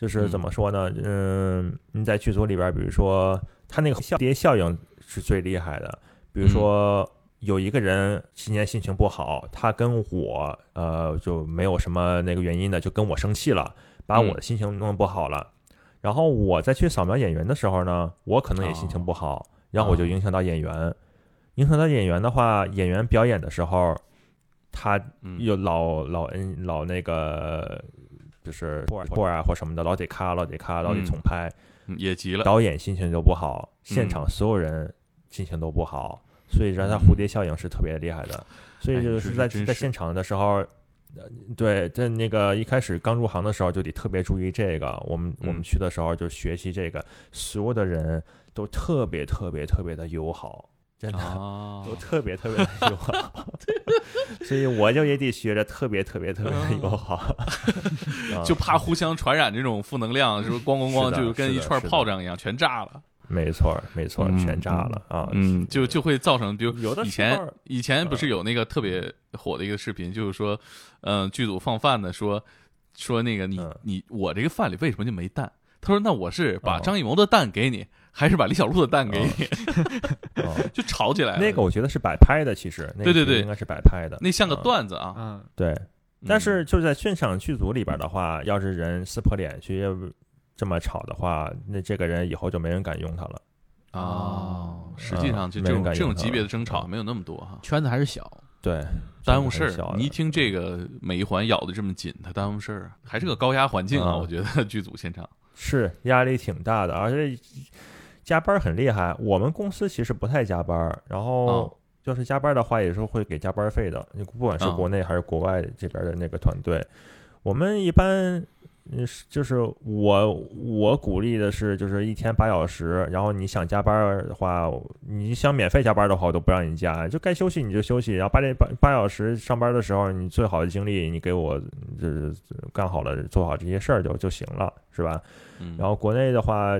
就是怎么说呢？嗯，你在剧组里边，比如说他那个效蝶效应是最厉害的，比如说。有一个人今天心情不好，他跟我呃就没有什么那个原因的，就跟我生气了，把我的心情弄不好了。然后我再去扫描演员的时候呢，我可能也心情不好，然后我就影响到演员。影响到演员的话，演员表演的时候，他嗯有老老嗯老那个就是破啊或什么的，老得咔，老得咔，老得嗯重拍，嗯也急了，导演心情就不好，现场所有人心情都不好，所以让它蝴蝶效应是特别厉害的。所以哎就是在在现场的时候，呃对，在那个一开始刚入行的时候就得特别注意这个。我们我们嗯去的时候就学习这个，所有的人都特别特别特别的友好，真的。啊都特别特别的友好，所以我就也得学着特别特别特别的友好，啊 就怕互相传染这种负能量，是不是？咣咣咣，就跟一串炮仗一样，全炸了。没错没错，嗯全炸了啊！嗯，就就会造成，比如有的以前以前不是有那个特别火的一个视频，就是说，嗯、剧组放饭的说说那个你嗯你我这个饭里为什么就没蛋？他说那我是把哦张艺谋的蛋给你，还是把李小璐的蛋给你？哦 就吵起来了。那个我觉得是摆拍的，其实那个对对对应该是摆拍的，那像个啊段子啊。嗯，对。嗯但是就是在现场剧组里边的话，要是人撕破脸去这么吵的话，那这个人以后就没人敢用他了。哦，实际上就这种这种级别的争吵没有那么多哈。圈子还是小，对，耽误事。儿你一听这个每一环咬的这么紧，它耽误事儿啊，还是个高压环境啊。嗯我觉得 剧组现场，是压力挺大的，而且加班很厉害。我们公司其实不太加班，然后哦就是加班的话，也是会给加班费的，你不管是哦国内还是国外这边的那个团队。我们一般，就是我我鼓励的是，就是一天八小时，然后你想加班的话，你想免费加班的话，我都不让你加，就该休息你就休息，然后八点八八小时上班的时候，你最好的精力你给我就是干好了，做好这些事儿就就行了，是吧？嗯，然后国内的话，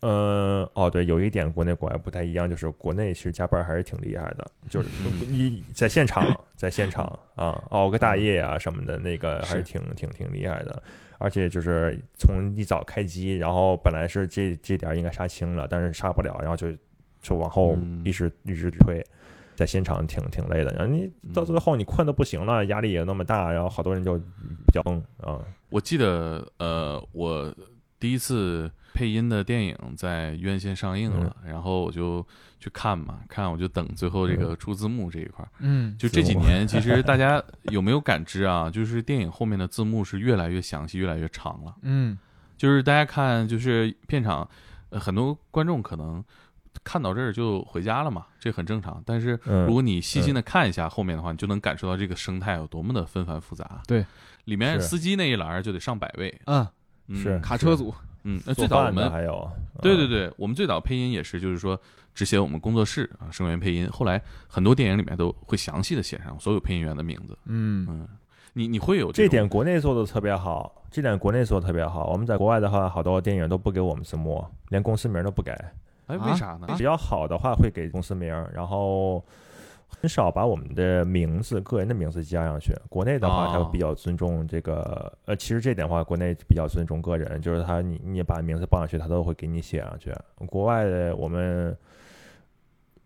呃，哦，对，有一点国内国外不太一样，就是国内其实加班还是挺厉害的，就是 嗯你在现场，在现场 啊，熬个大夜啊什么的，那个还是是挺挺挺厉害的。而且就是从一早开机，然后本来是这这点儿应该杀青了，但是杀不了，然后就就往后嗯一直一直推。在现场挺挺累的，然后你到最后你困的不行了，压力也那么大，然后好多人就比较崩啊。我记得呃，我第一次配音的电影在院线上映了，然后我就去看嘛，看我就等最后这个出字幕这一块儿。嗯，就这几年，其实大家有没有感知啊？就是电影后面的字幕是越来越详细，越来越长了。嗯，就是大家看，就是片场，呃，很多观众可能看到这儿就回家了嘛，这很正常。但是嗯。如果你细心的看一下后面的话，你就能感受到这个生态有多么的纷繁复杂。对，里面司机那一栏就得上百位，嗯，嗯是。卡车组，嗯，那最早我们还有，嗯，对对对，我们最早配音也是，就是说只写我们工作室啊，声源配音。后来很多电影里面都会详细的写上所有配音员的名字。嗯嗯，你你会有种这点国内做的特别好，这点国内做的特别好。我们在国外的话，好多电影都不给我们字幕，连公司名都不给。哎，啊为啥呢？比较好的话会给公司名，然后很少把我们的名字、个人的名字加上去。国内的话，哦他会比较尊重这个，呃，其实这点的话，国内比较尊重个人，就是他你你把名字报上去，他都会给你写上去。国外的我们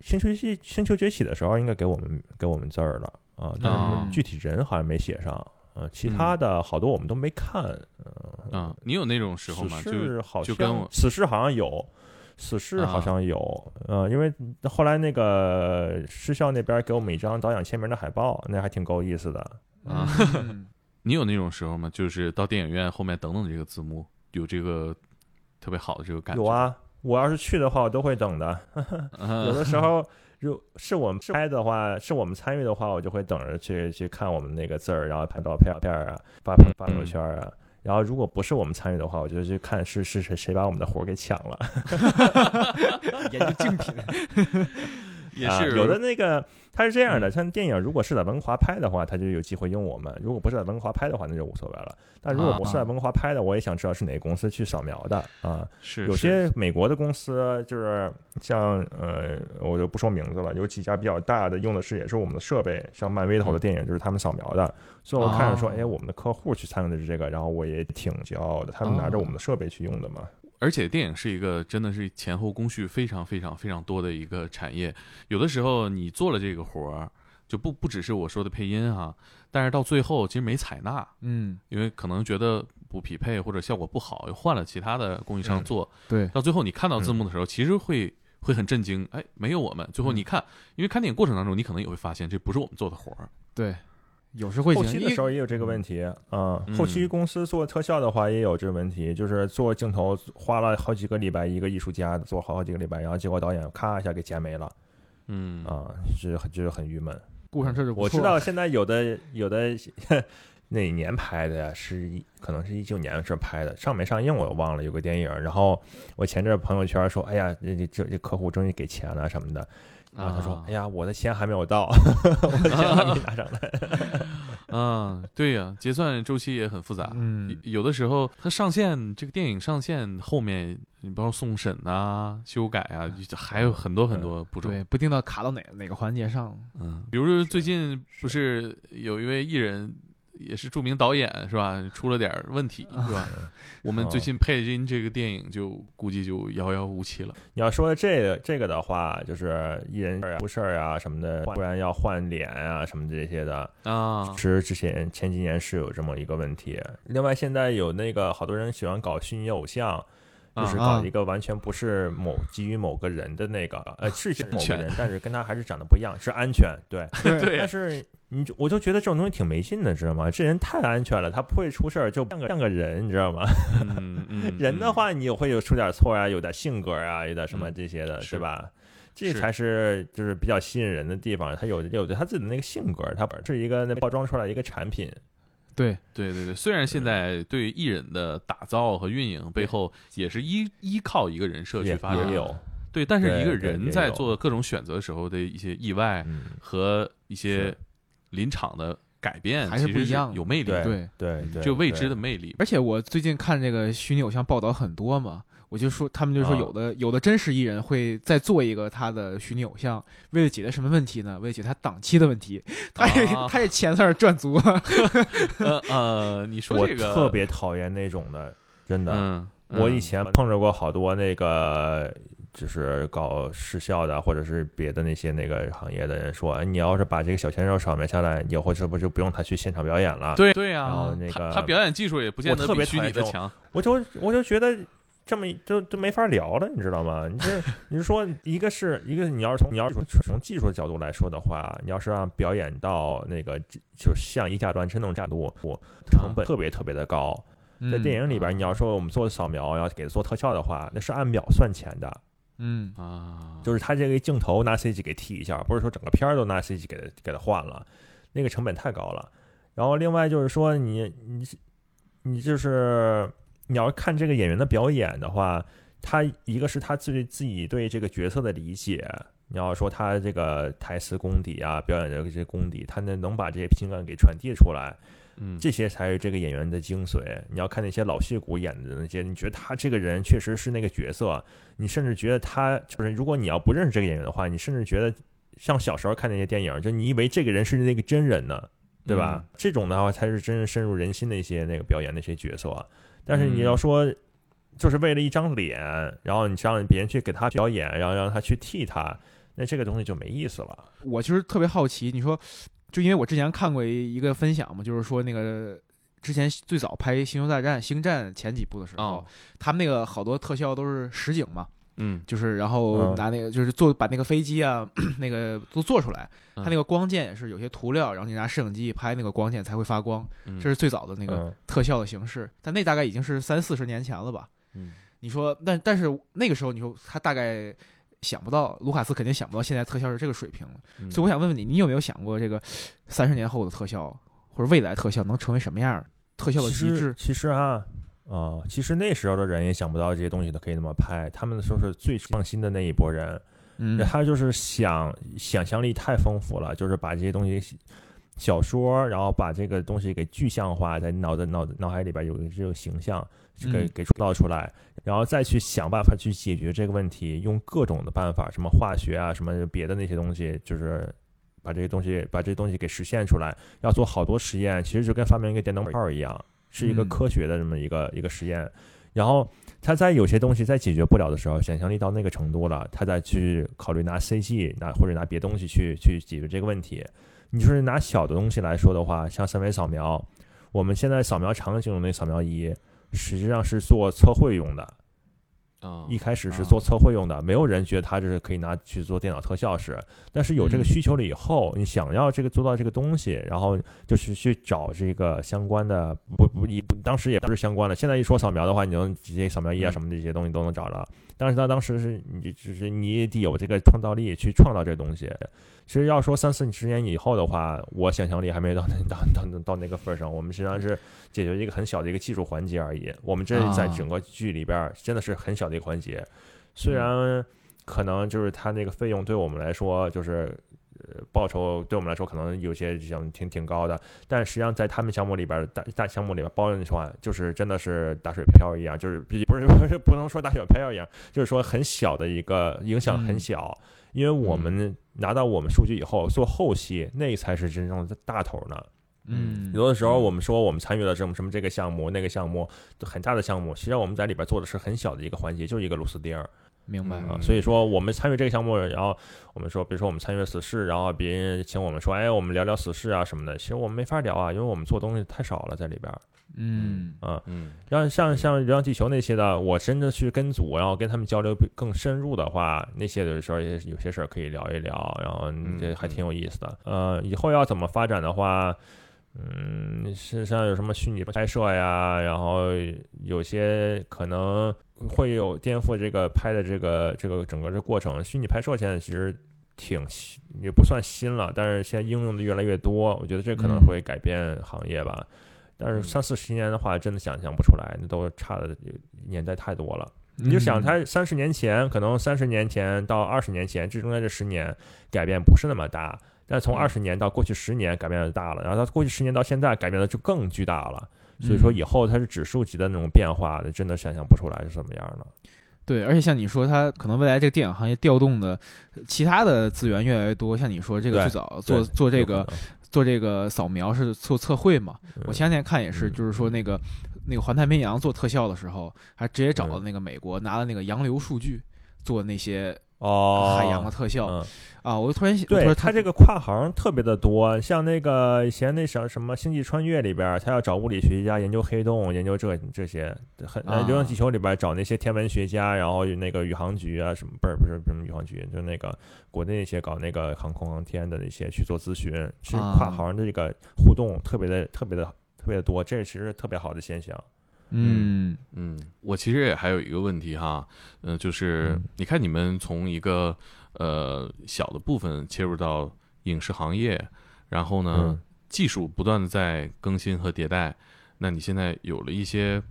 星球系星球崛起的时候，应该给我们给我们字儿了啊，但哦是具体人好像没写上。呃，其他的好多我们都没看，呃嗯，你有那种时候吗？就是好像就跟我死侍好像有，死侍好啊像有，呃，因为后来那个失效那边给我们一张导演签名的海报，那还挺够意思的。啊嗯 你有那种时候吗？就是到电影院后面等等这个字幕，有这个特别好的这个感觉。有，啊，我要是去的话，我都会等的。嗯、有的时候，如是我们拍的话，是我们参与的话，我就会等着去去看我们那个字儿，然后拍照片片儿啊，发发朋友圈啊。然后，如果不是我们参与的话，我就去看是是谁谁把我们的活儿给抢了。研究竞品，也是、啊有的那个它是这样的，像电影如果是在文华拍的话，它就有机会用我们；如果不是在文华拍的话，那就无所谓了。但如果不是在文华拍的，我也想知道是哪个公司去扫描的啊。是有些美国的公司就是像呃，我就不说名字了，有几家比较大的用的是也是我们的设备，像漫威的好多电影就是他们扫描的，所以我看着说，哦哎，我们的客户去参与的是这个，然后我也挺骄傲的，他们拿着我们的设备去用的嘛。而且电影是一个真的是前后工序非常非常非常多的一个产业，有的时候你做了这个活儿，就不不只是我说的配音哈、但是到最后其实没采纳，嗯，因为可能觉得不匹配或者效果不好，又换了其他的供应商嗯做，对，到最后你看到字幕的时候，其实会会很震惊，哎，没有我们。最后你看，因为看电影过程当中，你可能也会发现这不是我们做的活儿，对，有时会后期的时候也有这个问题啊、嗯后期公司做特效的话也有这个问题，就是做镜头花了好几个礼拜，一个艺术家做好好几个礼拜，然后结果导演咔一下给剪没了嗯啊，就是很就是很郁闷。顾上这就我知道现在有的有的哪年拍的呀？是一可能是一九年的时候拍的，上没上映我忘了。有个电影，然后我前阵朋友圈说，哎呀，这这这这客户终于给钱了什么的。然后他说啊：“哎呀，我的钱还没有到，我的钱还没拿上来。啊，对呀，结算周期也很复杂。嗯有有的时候它上线，这个电影上线后面，你包括送审啊、修改啊，还有很多很多步骤。对，不定到卡到哪哪个环节上，嗯，比如说最近不是有一位艺人，也是著名导演是吧？出了点问题是吧？我们最近配音这个电影就估计就遥遥无期了。你要说这个这个的话，就是艺人出事儿啊什么的，不然要换脸啊什么这些的，啊，其实之前前几年是有这么一个问题。另外，现在有那个好多人喜欢搞虚拟偶像，就是啊搞一个完全不是某基于某个人的那个，呃，是 某个人，但是跟他还是长得不一样，是安全，对。对但是你就我就觉得这种东西挺没劲的，知道吗？这人太安全了，他不会出事儿，就像个像个人，你知道吗？嗯 嗯，人的话，你也会有出点错啊，有点性格啊，有点什么嗯这些的，是对吧？这才是就是比较吸引人的地方。他有有着他自己的那个性格，他不是一个那包装出来一个产品。对，对对对，虽然现在对于艺人的打造和运营背后也是依依靠一个人设去发展，也有，对，但是一个人在做各种选择时候的一些意外嗯，和一些是临场的改变，还是不一样有魅力，对，对对，就未知的魅力。而且我最近看这个虚拟偶像报道很多嘛，我就说他们就说啊有的、有的真实艺人会再做一个他的虚拟偶像，为了解决什么问题呢？为了解决他档期的问题，他也、啊他也钱算是赚足了。呃呃，你说这个特别讨厌那种的，真的。嗯，我以嗯前碰着过好多那个，就是搞视效的，或者是别的那些那个行业的人说，哎你要是把这个小鲜肉扫描下来，以后是不是就不用他去现场表演了？对对然后呀，那个他他表演技术也不见得比虚别讨厌这种拟的强。我就我就觉得这么就就没法聊了，你知道吗？你这你是说一个是一个，你要是从你要是从从技术的角度来说的话，你要是让表演到那个就像以假乱真那种角度，我成本特别特别的高。在嗯电影里边，你要说我们做扫描，要给做特效的话，那是按秒算钱的。嗯啊，就是他这个镜头拿 CG 给替一下，不是说整个片儿都拿 CG 给他给他换了，那个成本太高了。然后另外就是说你你你就是你要看这个演员的表演的话，他一个是他自己自己对这个角色的理解，你要说他这个台词功底啊，表演的这些功底，他能能把这些情感给传递出来，嗯，这些才是这个演员的精髓。你要看那些老戏骨演的那些，你觉得他这个人确实是那个角色，你甚至觉得他就是，如果你要不认识这个演员的话，你甚至觉得像小时候看那些电影，就你以为这个人是那个真人呢，对吧？嗯这种的话才是真正深入人心的一些那个表演那些角色。但是你嗯要说，就是为了一张脸，然后你让别人去给他表演，然后让他去替他，那这个东西就没意思了。我其实特别好奇，你说，就因为我之前看过一个分享嘛，就是说那个之前最早拍《星球大战》《星战》前几部的时候，哦，他们那个好多特效都是实景嘛，嗯，就是然后嗯。拿那个就是做把那个飞机啊 那个都做出来，它嗯那个光剑也是有些涂料，然后你拿摄影机一拍那个光剑才会发光，嗯。这是最早的那个嗯。特效的形式，但那大概已经是三四十年前了吧？嗯。你说，但但是那个时候你说他大概想不到，卢卡斯肯定想不到现在特效是这个水平了。嗯所以我想问问你，你有没有想过这个三十年后的特效或者未来特效能成为什么样儿？特效的其实极致，其实啊。啊、其实那时候的人也想不到这些东西都可以那么拍，他们说是最创新的那一波人，嗯他就是想想象力太丰富了，就是把这些东西小说，然后把这个东西给具象化，在脑子脑脑海里边有这个形象，就给嗯给创造出来，然后再去想办法去解决这个问题，用各种的办法，什么化学啊，什么别的那些东西，就是把这些东西把这些东西给实现出来，要做好多实验，其实就跟发明一个电灯泡一样，是一个嗯科学的这么一个、一个实验，然后。他在有些东西在解决不了的时候，想象力到那个程度了，他再去考虑拿 CG 拿或者拿别东西去去解决这个问题。你就是拿小的东西来说的话，像三维扫描，我们现在扫描场景用那扫描仪，实际上是做测绘用的。啊一开始是做测绘用的，没有人觉得它这是可以拿去做电脑特效使。但是有这个嗯需求了以后，你想要这个做到这个东西，然后就是去找这个相关的，不不，你当时也不是相关的。现在一说扫描的话，你能直接扫描仪啊嗯什么这些东西都能找到。但是他当时是你只是你也得有这个创造力去创造这个东西。其实要说三四十年以后的话，我想象力还没到那到到到那个份儿上。我们实际上是解决一个很小的一个技术环节而已。我们这在啊整个剧里边儿真的是很小的一个环节，虽然可能就是它那个费用对我们来说就是。呃，报酬对我们来说可能有些想挺挺高的，但实际上在他们项目里边大大项目里边儿包的话，就是真的是打水漂一样，就是不是不是不能说打水漂一样，就是说很小的一个影响很嗯小，因为我们拿到我们数据以后做后期，那才是真正的大头呢。嗯有的时候我们说我们参与了什么什么这个项目那个项目很大的项目，实际上我们在里边做的是很小的一个环节，就是一个螺丝钉儿明白啊。嗯所以说我们参与这个项目，然后我们说，比如说我们参与了死侍，然后别人请我们说，哎，我们聊聊死侍啊什么的，其实我们没法聊啊，因为我们做东西太少了在里边儿嗯啊。嗯然后像像流浪地球那些的，我真的去跟组，然后跟他们交流更深入的话，那些的时候也有些事儿可以聊一聊，然后这还挺有意思的。呃，以后要怎么发展的话，嗯，事实上有什么虚拟拍摄呀，然后有些可能会有颠覆这个拍的这个这个整个这过程。虚拟拍摄现在其实挺也不算新了，但是现在应用的越来越多，我觉得这可能嗯会改变行业吧。但是嗯三四十年的话，真的想象不出来，那都差的年代太多了。你就想，嗯他三十年前，可能三十年前到二十年前，这中间这十年改变不是那么大，但是从嗯二十年到过去十年改变的大了，然后它过去十年到现在改变的就更巨大了。所以说嗯以后它是指数级的那种变化的，真的想象不出来是什么样的。对，而且像你说，它可能未来这个电影行业调动的其他的资源越来越多。像你说这个最早做做这个做这个扫描是做测绘嘛？我前两天看也是，嗯就是说那个那个环太平洋做特效的时候，还直接找了嗯那个美国拿了那个洋流数据做那些哦，海洋的特效嗯，啊。我突然想，对然它这个跨行特别的多，像那个以前那什什么《星际穿越》里边，他要找物理学家研究黑洞，研究这这些，很流浪地球里边找那些天文学家，然后那个宇航局啊什么，不是不是什么宇航局，就那个国内那些搞那个航空航天的那些去做咨询，其实跨啊行的这个互动特别的特别的特别的多，这其实是特别好的现象。嗯嗯，我其实也还有一个问题哈，嗯、就是嗯你看你们从一个呃小的部分切入到影视行业，然后呢，嗯技术不断的在更新和迭代，那你现在有了一些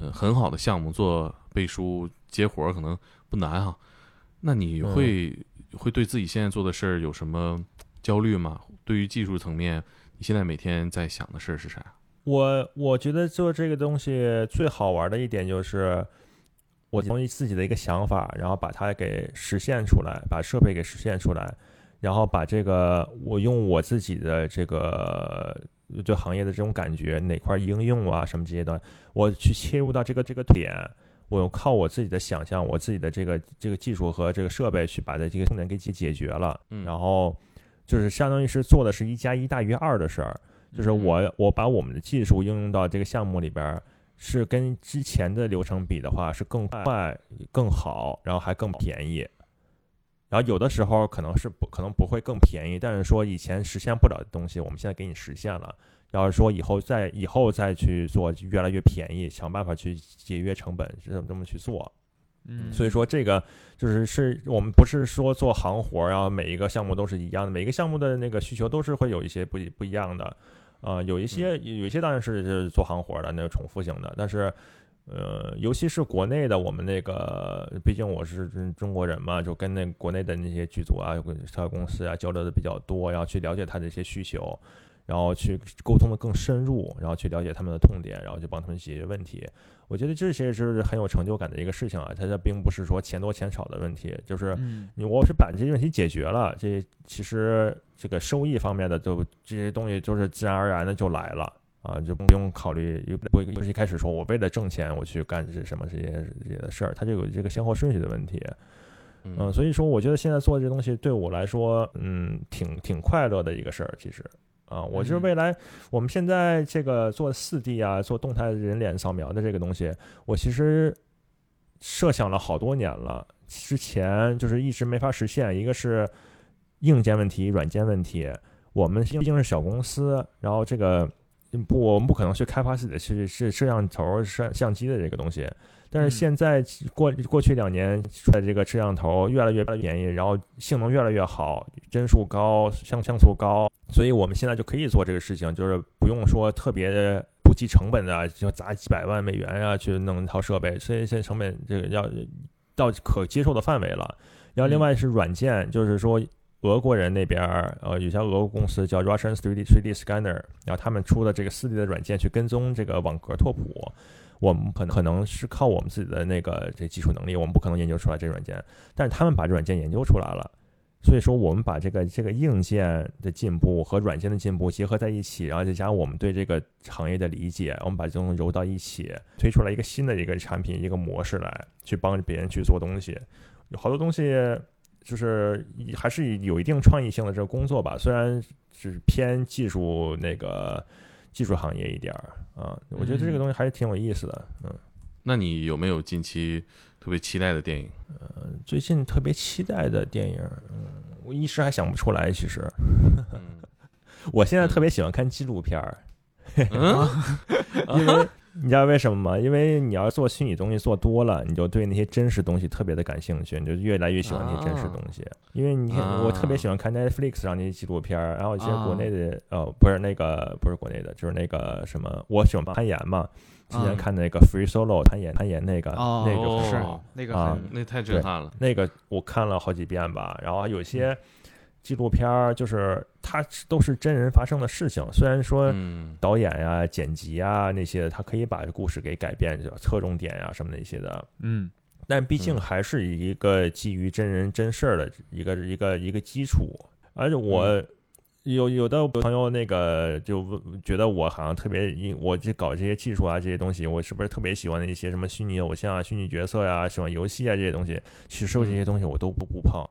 呃很好的项目做背书接活儿，可能不难哈。那你嗯会、会对自己现在做的事儿有什么焦虑吗？对于技术层面，你现在每天在想的事儿是啥？我我觉得做这个东西最好玩的一点就是，我从自己的一个想法，然后把它给实现出来，把设备给实现出来，然后把这个我用我自己的这个对行业的这种感觉，哪块应用啊什么这些的，我去切入到这个这个点。我靠我自己的想象，我自己的这个这个技术和这个设备去把它这个痛点给解解决了，嗯然后就是相当于是做的是一加一大于二的事儿，就是我我把我们的技术应用到这个项目里边儿，是跟之前的流程比的话是更快、更好，然后还更便宜。然后有的时候可能是不可能不会更便宜，但是说以前实现不了的东西，我们现在给你实现了。要是说以后再以后再去做，越来越便宜，想办法去节约成本，是这么这么去做。嗯，所以说这个就是是我们不是说做行活儿，然后每一个项目都是一样的，每一个项目的那个需求都是会有一些不一不一样的。啊、有一些有一些当然是是做行活的那个重复性的，但是呃，尤其是国内的，我们那个毕竟我是中国人嘛，就跟那国内的那些剧组啊、公司啊交流的比较多，然后去了解他的一些需求，然后去沟通的更深入，然后去了解他们的痛点，然后去帮他们解决问题。我觉得这些是很有成就感的一个事情啊，它这并不是说钱多钱少的问题，就是嗯你我是把这些问题解决了，这其实这个收益方面的都这些东西就是自然而然的就来了啊，就不用考虑不不是一开始说我为了挣钱我去干这什么这些这些的事儿，它就有这个先后顺序的问题。嗯，所以说我觉得现在做这东西对我来说，嗯，挺挺快乐的一个事儿，其实。啊，我就是嗯未来我们现在这个做四 D 啊，做动态人脸扫描的这个东西，我其实设想了好多年了，之前就是一直没法实现。一个是硬件问题、软件问题，我们毕竟是小公司，然后这个不，我们不可能去开发自己的是是摄像头、摄相机的这个东西。但是嗯现在过过去两年出来这个摄像头越来越便宜，然后性能越来越好，帧数高，像像素高，所以我们现在就可以做这个事情，就是不用说特别的不计成本的，就砸几百万美元啊去弄一套设备，所以现在成本这个要到可接受的范围了。然后另外是软件，就是说俄国人那边儿呃有家俄国公司叫 Russian 3D 3D Scanner，然后他们出的这个 4D 的软件去跟踪这个网格拓扑。我们可能可能是靠我们自己的那个这技术能力，我们不可能研究出来这软件，但是他们把这软件研究出来了，所以说我们把这个这个硬件的进步和软件的进步结合在一起，然后再加上我们对这个行业的理解，我们把这种揉到一起，推出来一个新的一个产品一个模式来去帮别人去做东西，有好多东西就是还是有一定创意性的这个工作吧，虽然是偏技术那个技术行业一点儿啊，我觉得这个东西还是挺有意思的，嗯。那你有没有近期特别期待的电影？呃，最近特别期待的电影，嗯，我一时还想不出来。其实，嗯 我现在特别喜欢看纪录片儿，嗯 因为你知道为什么吗？因为你要做虚拟东西做多了，你就对那些真实东西特别的感兴趣，你就越来越喜欢那些真实东西。因为你看，我特别喜欢看 Netflix 上那些纪录片儿，然后一些国内的，呃，不是那个，不是国内的，就是那个什么，我喜欢攀岩嘛。之前看那个 Free Solo 攀岩，攀岩那个，哦那个是哦那个啊那太震撼了。那个我看了好几遍吧，然后有些纪录片儿就是它都是真人发生的事情，虽然说嗯导演呀、剪辑啊那些，他可以把故事给改变，就侧重点呀什么那些的，嗯但毕竟嗯还是一个基于真人真事儿的一个一个一个基础，而且我。有有的朋友那个就觉得我好像特别，我这搞这些技术啊这些东西，我是不是特别喜欢一些什么虚拟偶像啊、虚拟角色呀、喜欢游戏啊这些东西？其实这些东西我都不不碰。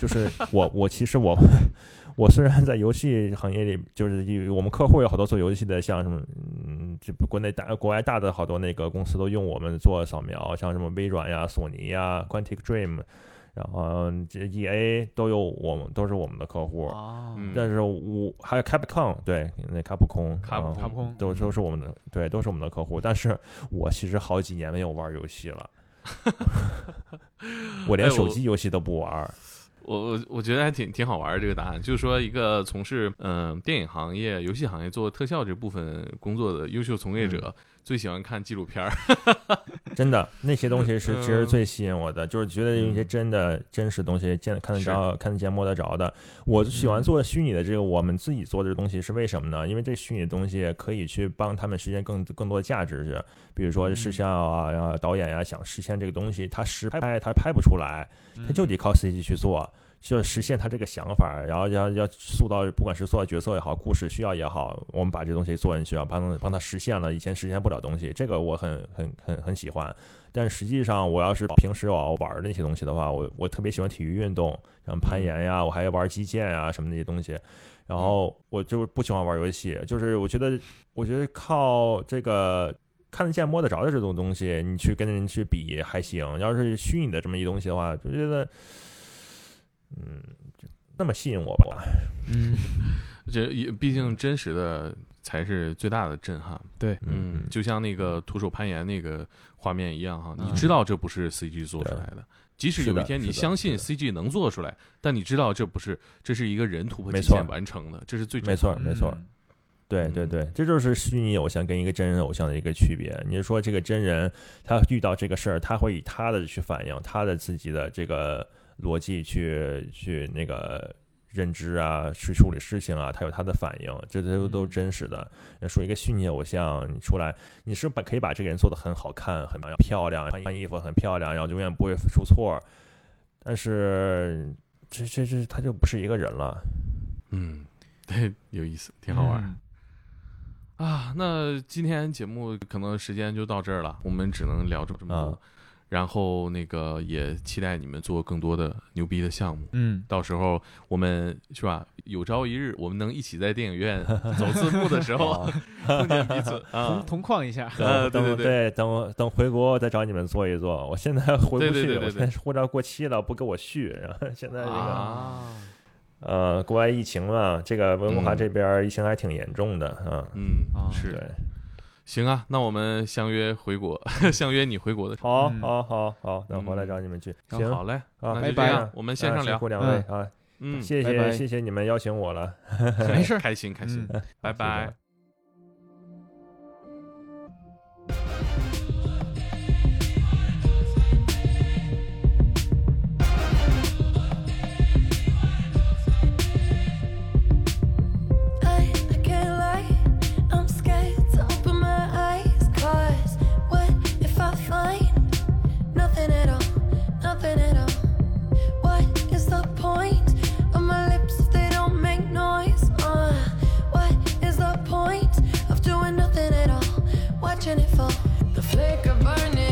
就是我我其实我 我虽然在游戏行业里，就是有我们客户有好多做游戏的，像什么嗯，这国内大国外大的好多那个公司都用我们做扫描，像什么微软呀、索尼呀、Quantic Dream，然后这 E A 都有我们都是我们的客户，哦嗯但是我还有 Capcom 对，那卡普空，啊卡普空卡普空都都是我们的，对，都是我们的客户。但是我其实好几年没有玩游戏了，我连手机游戏都不玩。我我我觉得还挺挺好玩儿这个答案，就是说一个从事嗯、电影行业、游戏行业做特效这部分工作的优秀从业者，最喜欢看纪录片儿。真的，那些东西是其实嗯最吸引我的，就是觉得有一些真的真实东西见看得着、看得见、摸得着的。我喜欢做虚拟的这个，我们自己做的这个东西是为什么呢？因为这虚拟的东西可以去帮他们实现更更多的价值，是比如说视效啊，然后导演呀、想实现这个东西，他实拍他拍不出来，他就得靠 CG 去做。就实现他这个想法，然后要要塑造，不管是塑造角色也好，故事需要也好，我们把这东西做进去啊，帮帮他实现了以前实现不了东西，这个我很很很很喜欢。但实际上，我要是平时我要玩那些东西的话，我我特别喜欢体育运动，像攀岩呀，我还玩击剑啊什么那些东西。然后我就不喜欢玩游戏，就是我觉得，我觉得靠这个看得见摸得着的这种东西，你去跟人去比还行。要是虚拟的这么一东西的话，就觉得，嗯，就那么吸引我吧。嗯，这也毕竟真实的才是最大的震撼。对，嗯，就像那个徒手攀岩那个画面一样哈，嗯。你知道这不是 CG 做出来的。即使有一天你相信 CG 能做出来，但你知道这不是，这是一个人突破极限完成的，这是最没错没错。嗯。对对对，这就是虚拟偶像跟一个真人偶像的一个区别。你是说这个真人他遇到这个事儿，他会以他的去反应，他的自己的这个逻辑去去那个认知啊，去处理事情啊，他有他的反应，这都都真实的。那说一个虚拟偶像，你出来，你是把可以把这个人做的很好看、很漂亮，穿衣服很漂亮，然后永远不会出错，但是这这这他就不是一个人了。嗯，对，有意思，挺好玩。嗯啊，那今天节目可能时间就到这儿了，我们只能聊这么多。啊然后那个也期待你们做更多的牛逼的项目，嗯，到时候我们是吧？有朝一日我们能一起在电影院 走字幕的时候 碰见彼此 同啊！同框一下，呃对对对等我等回国我再找你们做一做。我现在回不去，我现在护照过期了，不给我续。然后现在这个、啊，呃，国外疫情嘛，这个温哥华嗯这边疫情还挺严重的啊。嗯啊，是对，行啊，那我们相约回国，相约你回国的时候。好，嗯。好，好，好，等回来找你们去。嗯行，好嘞，啊，那就拜拜这样，我们线上聊啊辛苦。两位啊，嗯，谢谢谢谢你们邀请我了，没事儿，开心开心，嗯。拜拜。watching it fall. The flicker burning.